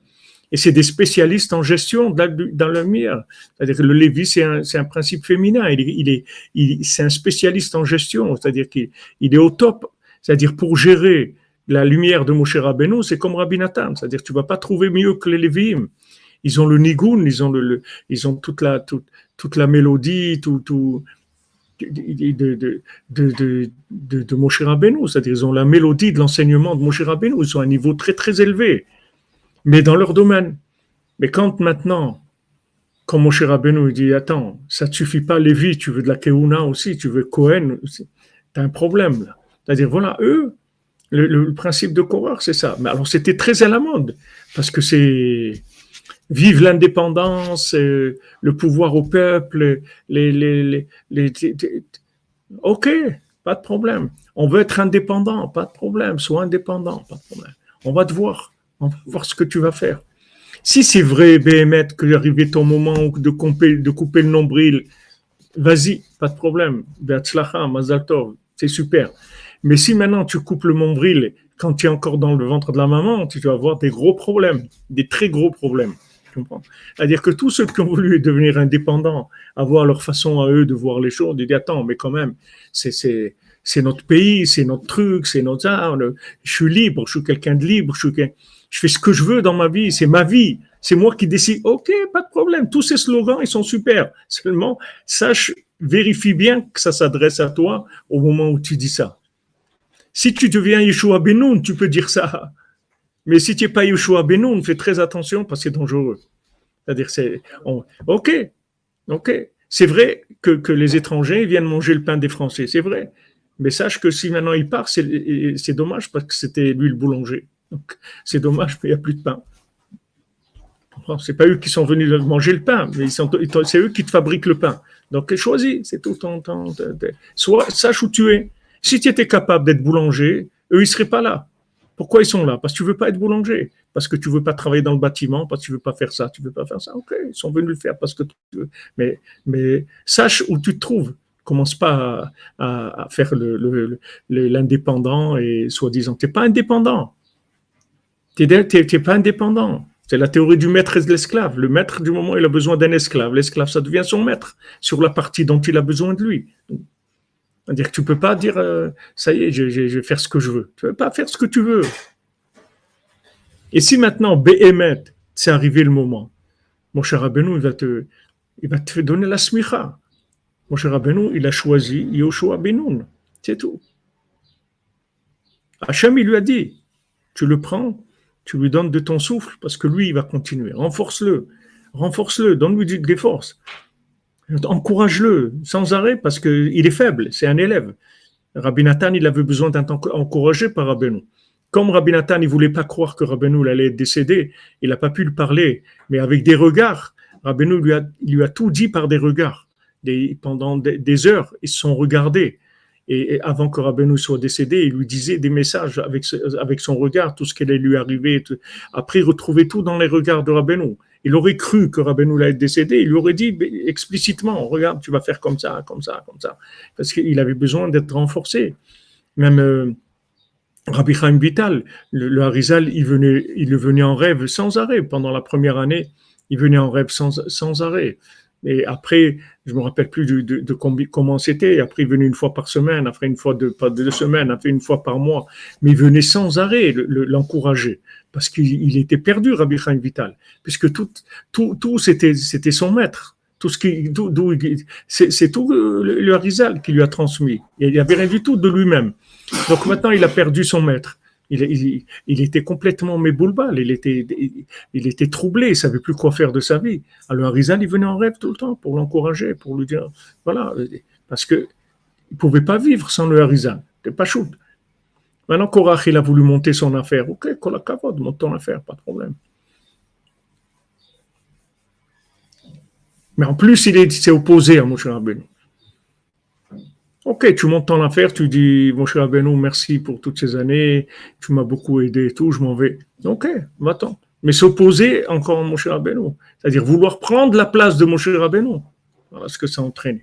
[SPEAKER 1] Et c'est des spécialistes en gestion dans la lumière. C'est-à-dire que le Lévi, c'est un, principe féminin. Il est, c'est un spécialiste en gestion. C'est-à-dire qu'il est au top. C'est-à-dire pour gérer la lumière de Moshe Rabbeinu, c'est comme Rabbi Nathan, c'est-à-dire tu vas pas trouver mieux que les Lévi'im. Ils ont le nigun, ils ont le, ils ont toute la toute, toute la mélodie, tout, tout de, de, de, de, de Moshe Rabbeinu, c'est-à-dire ils ont la mélodie de l'enseignement de Moshe Rabbeinu, ils sont à un niveau très très élevé, mais dans leur domaine. Mais quand maintenant, quand Moshe Rabbeinu dit attends, ça ne suffit pas Lévi, tu veux de la Keuna aussi, tu veux Cohen, tu as un problème là. C'est-à-dire voilà, eux, le, principe de coureur, c'est ça. Mais alors, c'était très à la mode, parce que c'est vive l'indépendance, euh, le pouvoir au peuple, les, les, les, Ok, pas de problème. On veut être indépendant, pas de problème. Sois indépendant, pas de problème. On va te voir. On va voir ce que tu vas faire. Si c'est vrai, Béhémet, que arrivé ton moment de couper, de couper le nombril, vas-y, pas de problème. c'est super. Mais si maintenant tu coupes le nombril quand tu es encore dans le ventre de la maman, tu vas avoir des gros problèmes, des très gros problèmes. C'est-à-dire que tous ceux qui ont voulu devenir indépendants, avoir leur façon à eux de voir les choses, ils disent attends, mais quand même, c'est c'est notre pays, c'est notre truc, c'est notre art. Je suis libre, je suis quelqu'un de libre, je, suis, je fais ce que je veux dans ma vie, c'est ma vie, c'est moi qui décide. Ok, pas de problème. Tous ces slogans, ils sont super. Seulement, sache, vérifie bien que ça s'adresse à toi au moment où tu dis ça. Si tu deviens Yeshua Benoun, tu peux dire ça. Mais si tu n'es pas Yeshua Benoun, fais très attention parce que c'est dangereux. C'est-à-dire, c'est, ok, ok. C'est vrai que, les étrangers viennent manger le pain des Français, c'est vrai. Mais sache que si maintenant il part, c'est dommage parce que c'était lui le boulanger. c'est dommage, mais il n'y a plus de pain. C'est pas eux qui sont venus manger le pain, mais c'est eux qui te fabriquent le pain. Donc choisis, c'est tout ton sache où tu es. Si tu étais capable d'être boulanger, eux ils seraient pas là. Pourquoi ils sont là? Parce que tu veux pas être boulanger, parce que tu veux pas travailler dans le bâtiment, parce que tu veux pas faire ça, tu veux pas faire ça. Ok, ils sont venus le faire parce que tu veux. Mais mais sache où tu te trouves commence pas à, faire l'indépendant et soi-disant, tu n'es pas indépendant. Tu n'es pas indépendant. C'est la théorie du maître et de l'esclave. Le maître, du moment il a besoin d'un esclave, l'esclave, ça devient son maître sur la partie dont il a besoin de lui. C'est-à-dire que tu peux pas dire, euh, ça y est, je, vais faire ce que je veux. Tu ne peux pas faire ce que tu veux. Et si maintenant, Béhémet, c'est arrivé le moment, mon cher Abenou, il va te, il va te donner la smicha. Moshe Rabbeinu, il a choisi Yoshua Benoun. C'est tout. Hachem, il lui a dit, tu le prends, tu lui donnes de ton souffle, parce que lui, il va continuer. Renforce-le, renforce-le, donne-lui des forces. Encourage-le sans arrêt, parce qu'il est faible, c'est un élève. Rabbi Nathan, il avait besoin d'être encouragé par Rabbeinu. Comme Rabbi Nathan, il voulait pas croire que Rabbeinu allait être décédé, il n'a pas pu le parler, mais avec des regards, Rabbeinu lui a, lui a tout dit par des regards pendant des, heures, ils se sont regardés. Et, avant que Rabbeinu soit décédé, il lui disait des messages avec, avec son regard, tout ce allait lui arriver. Après, il retrouvait tout dans les regards de Rabbeinu. Il aurait cru que Rabbeinu allait décédé, il lui aurait dit explicitement, regarde, tu vas faire comme ça, comme ça, comme ça. Parce qu'il avait besoin d'être renforcé. Même euh, Rabbi Chaim Vital, le, Harizal, il, venait, il venait en rêve sans arrêt. Pendant la première année, il venait en rêve sans, sans arrêt. Et après, je me rappelle plus de, comment c'était. Après, il venait une fois par semaine, après une fois de, pas deux semaines, après une fois par mois. Mais il venait sans arrêt l'encourager. parce qu'il était perdu, Rabbi Chaim Vital. Puisque tout, tout, tout c'était, c'était son maître. Tout ce qui, c'est, tout le, le Harizal qui lui a transmis. Il n'y avait rien du tout de lui-même. Donc maintenant, il a perdu son maître. Il, était complètement méboulbal, il était, il, était troublé, il savait plus quoi faire de sa vie. Alors Arizal, il venait en rêve tout le temps pour l'encourager, pour lui dire, voilà, parce que il pouvait pas vivre sans le Harizal. C'était pas chou. Maintenant, Korach, il a voulu monter son affaire. Ok, Kolakavod, monte ton affaire, pas de problème. Mais en plus, il s'est opposé à Moshe Rabbeinu. Ok, tu montes ton affaire, tu dis, mon cher Abenou, merci pour toutes ces années, tu m'as beaucoup aidé et tout, je m'en vais. Ok, va-t'en. Mais s'opposer encore à mon cher Abenou, c'est-à-dire vouloir prendre la place de mon cher Abenou, voilà ce que ça entraîne.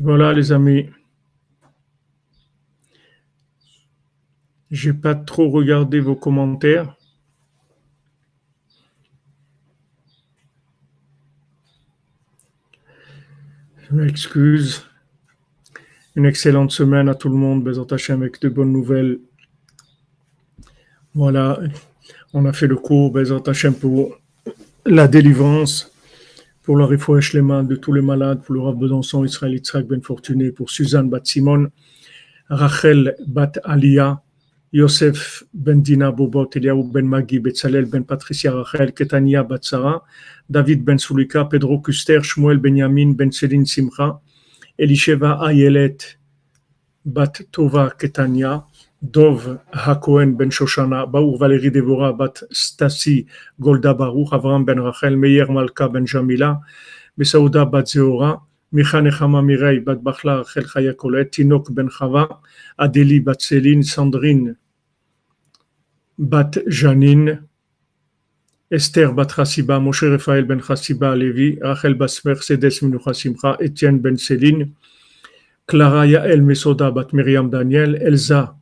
[SPEAKER 1] Voilà les amis. J'ai pas trop regardé vos commentaires. Je m'excuse. Une excellente semaine à tout le monde. Bézant avec de bonnes nouvelles. Voilà, on a fait le cours Bézant pour la délivrance, pour la les mains de tous les malades, pour le Rav Besançon, Israël Yitzhak Ben Fortuné, pour Suzanne Bat Simon, Rachel Bat Alia, Yosef ben Dina Bobot, Eliaou ben Magi, Betzalel ben Patricia Rachel, Ketania Batsara, David ben Sulika, Pedro Kuster, Shmuel Benyamin ben Selin Simcha, Elisheva Ayelet Bat Tova Ketania, Dov Hakohen ben Shoshana, Baour Valérie Devora, Bat Stasi, Golda Baruch, Avram ben Rachel, Meir Malka ben Jamila, Mesauda Bat Zeora, Bachla Rachel Chaya Kolet, Tinok ben Chava, Adeli Bat Céline, Sandrine Bat Janine, Esther Bat Chassiba, Moshe Raphaël ben Chassiba Levi, Rachel Bas Mercedes Minucha Simcha, Etienne ben Céline, Clara Yael Mesoda Bat Miriam Daniel, Elsa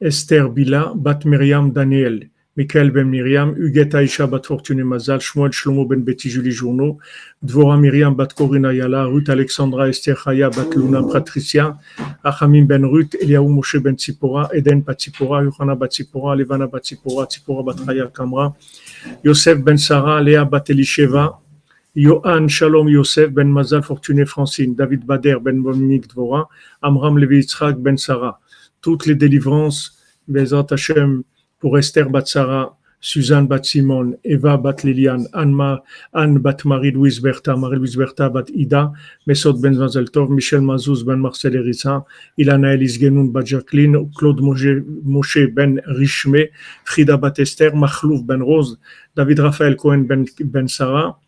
[SPEAKER 1] Esther Bila, Bat Miriam Daniel, Michael Ben Miriam, Huguette Aisha Bat Fortune Mazal, Shmuel Shlomo Ben Betty Julie Journeau, Dvora Miriam Bat Corina Yala, Ruth Alexandra Esther Chaya Bat Luna Patricia, Achamim Ben Ruth, Eliaou Moshe Ben Tzipora, Eden Bat Tzipora, Yohana Bat Levana Bat Tzipora, Tzipora Bat Kamra, Yosef Ben Sarah, Léa Bat Elisheva, Yohan Shalom Yosef Ben Mazal Fortuné Francine, David Bader Ben Dominique Dvora, Amram Levi Yitzhak Ben Sarah. Toutes les délivrances, Bezat Hashem, pour Esther Batsara, Suzanne Bat Simon, Eva Bat Liliane, Anne, Anne Bat Marie-Louise Bertha, Marie-Louise Bertha Bat Ida, Mesot Ben Michel Mazouz Ben Marcel Erissa, Ilana Elis Genoun Bat Jacqueline, Claude Moshe, Ben Richme, Frida Bat Esther, Machlouf Ben Rose, David Raphaël Cohen Ben, ben Sarah,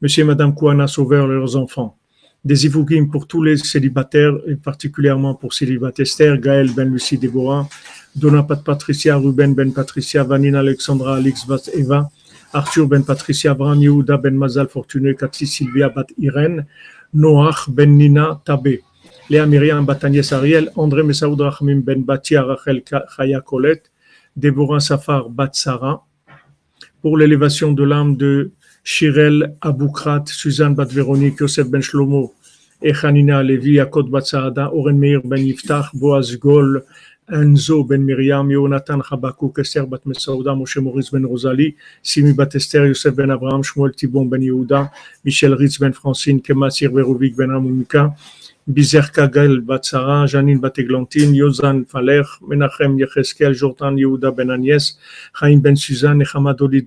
[SPEAKER 1] Monsieur et Madame Kouana Sauveur, leurs enfants. Des Ivougim pour tous les célibataires, et particulièrement pour célibataire Esther, Gaël Ben Lucie Déborah, Donna Pat Patricia, Ruben Ben Patricia, Vanina Alexandra, Alix Bat Eva, Arthur Ben Patricia, Abraham Yehuda Ben Mazal Fortuné, Cathy Sylvia Bat Irène, Noach Ben Nina Tabé, Léa Myriam Bat Agnès Ariel, André Messaoud Rahmim Ben Batia Rachel Chaya Colette, Déborah Safar Bat Sarah, pour l'élévation de l'âme de Shirel Aboukrat, Suzanne Bat Véronique, Yosef Ben Shlomo, Echanina Levi, Akot Bat Saada, Oren Meir Ben Yiftach, Boaz Gol, Enzo Ben Miriam, Yonatan Chabakouk, Esther Bat Mesauda, Moshe Maurice Ben Rosalie, Simi Bat Esther, Yosef Ben Abraham, Shmuel Tibon Ben Yehuda, Michel Ritz Ben Francine, Kemasir Verovic Ben Amunika, Bizer Kagel Bat Sarah, Janine Bat Eglantine, Yozan Faler, Menachem Yecheskel, Jordan Yehuda Ben Agnès, Chaim Ben Suzanne, Nechama Doli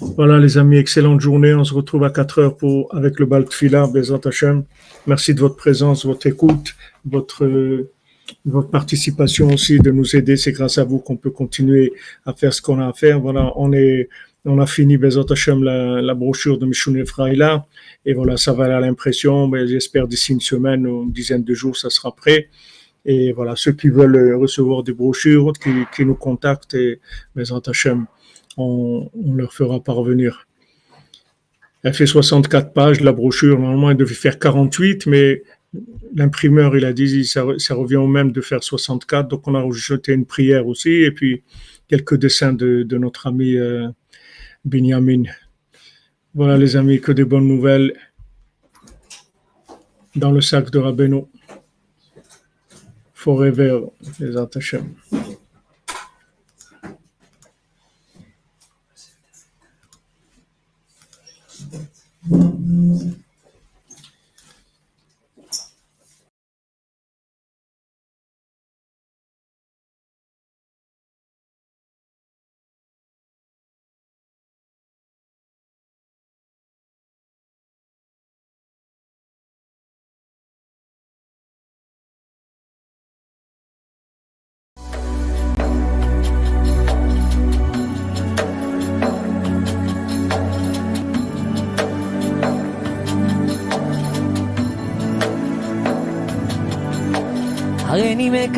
[SPEAKER 1] Voilà les amis, excellente journée. On se retrouve à 4 heures pour, avec le Bal Tfila, Bezat. Merci de votre présence, votre écoute, votre, votre participation aussi, de nous aider. C'est grâce à vous qu'on peut continuer à faire ce qu'on a à faire. Voilà, on est, on a fini Bezat Hashem la, la brochure de Mishun Efraïla. Et voilà, ça va à l'impression. Mais j'espère d'ici une semaine ou une dizaine de jours, ça sera prêt. Et voilà, ceux qui veulent recevoir des brochures, qui, nous contactent, et Hashem, on, leur fera parvenir. Elle fait 64 pages, la brochure. Normalement, elle devait faire 48, mais l'imprimeur, il a dit, ça, revient au même de faire 64. Donc, on a rejeté une prière aussi, et puis quelques dessins de, de notre ami euh, Binyamin. Voilà, les amis, que des bonnes nouvelles dans le sac de Rabbeinu. Forever, les attachés.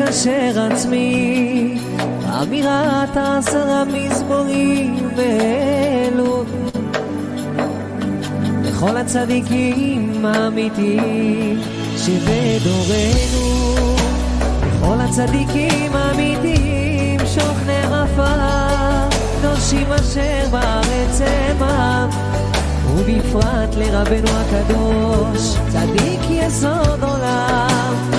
[SPEAKER 3] מקשר עצמי, אמירת עשרה מזמורים ואלו. לכל הצדיקים האמיתיים שבדורנו, לכל הצדיקים האמיתיים שוכני עפר, קדושים אשר בארץ עמם, ובפרט לרבנו הקדוש, צדיק יסוד עולם.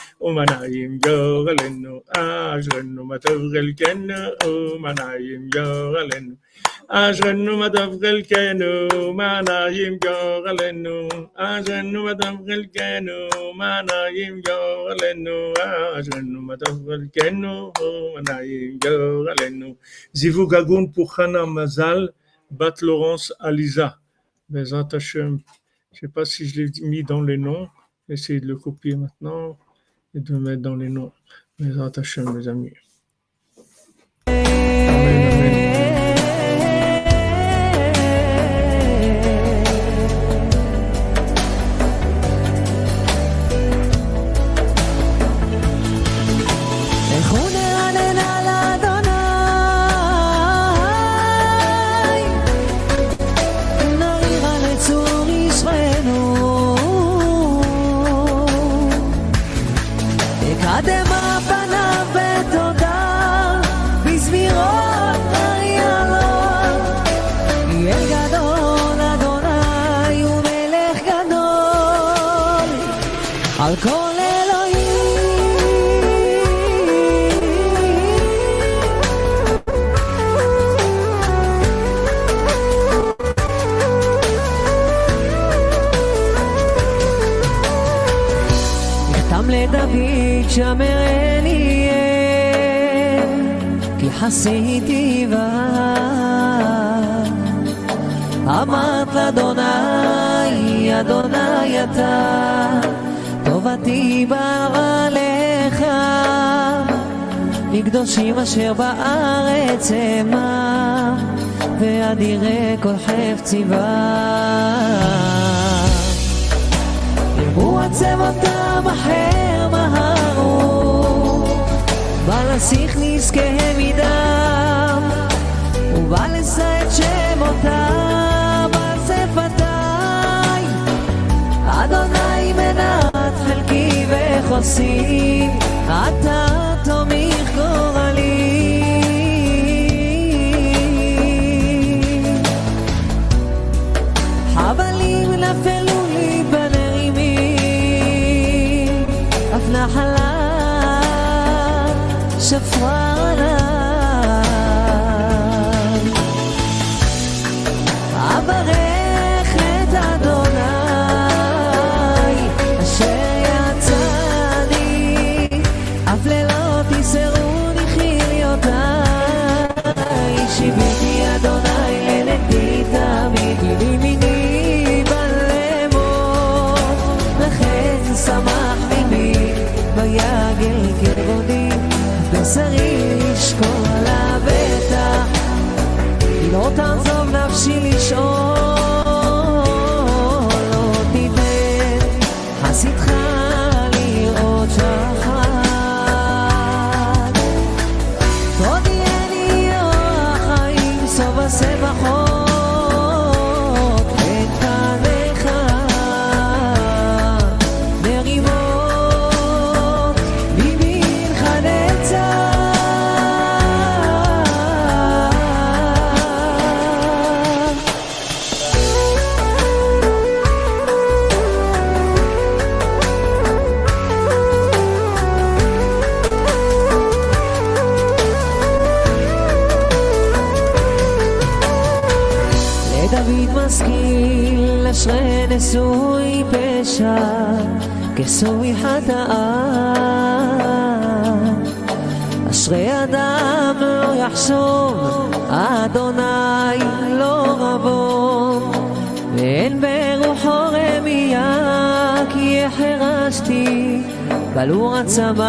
[SPEAKER 1] ومنايم جوغل انه اشغنو ما تفغل ومنايم جوغل انه ما تفغل جوغل انه ما تفغل bat Laurence Aliza. Je ne sais pas si je l'ai mis dans les noms. Essayez de le copier maintenant et de mettre dans les noms. Bezat Hashem mes amis
[SPEAKER 3] חסיתי בה. אמרת לאדוני, אדוני אתה, טובתי באה לך, מקדושים אשר בארץ המה, ואדירי כל חפצי בה. ירבו עצמותם אחר מהרו, בלסיך נזקיהם מדם, ובא לשא את שמותם על שפתיי. אדוני מנת חלקי וחוסי, אתה תומיך גורלי. חבלים נפלו לי בנעימים, אף נחלה world פשע, כסוי חטאה. אשרי אדם לא יחשוב, אדוני לא רבו, ואין ברוחו רמייה, כי החרשתי בלור הצמאי,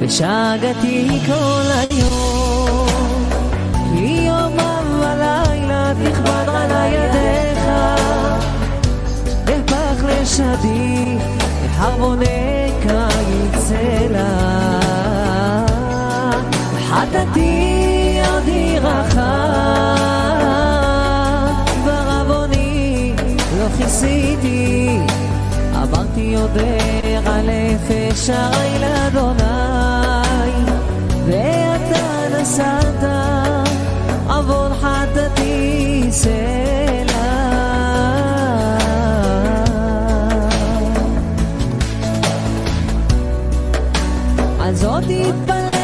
[SPEAKER 3] ושגתי כל. חשדי, הרמוני קיץ אלה. חטאתי אדירך, בערבוני לא כיסיתי, אמרתי יודע אלף אשרי לאדוני, ואתה נשאת עוון חטאתי סלע.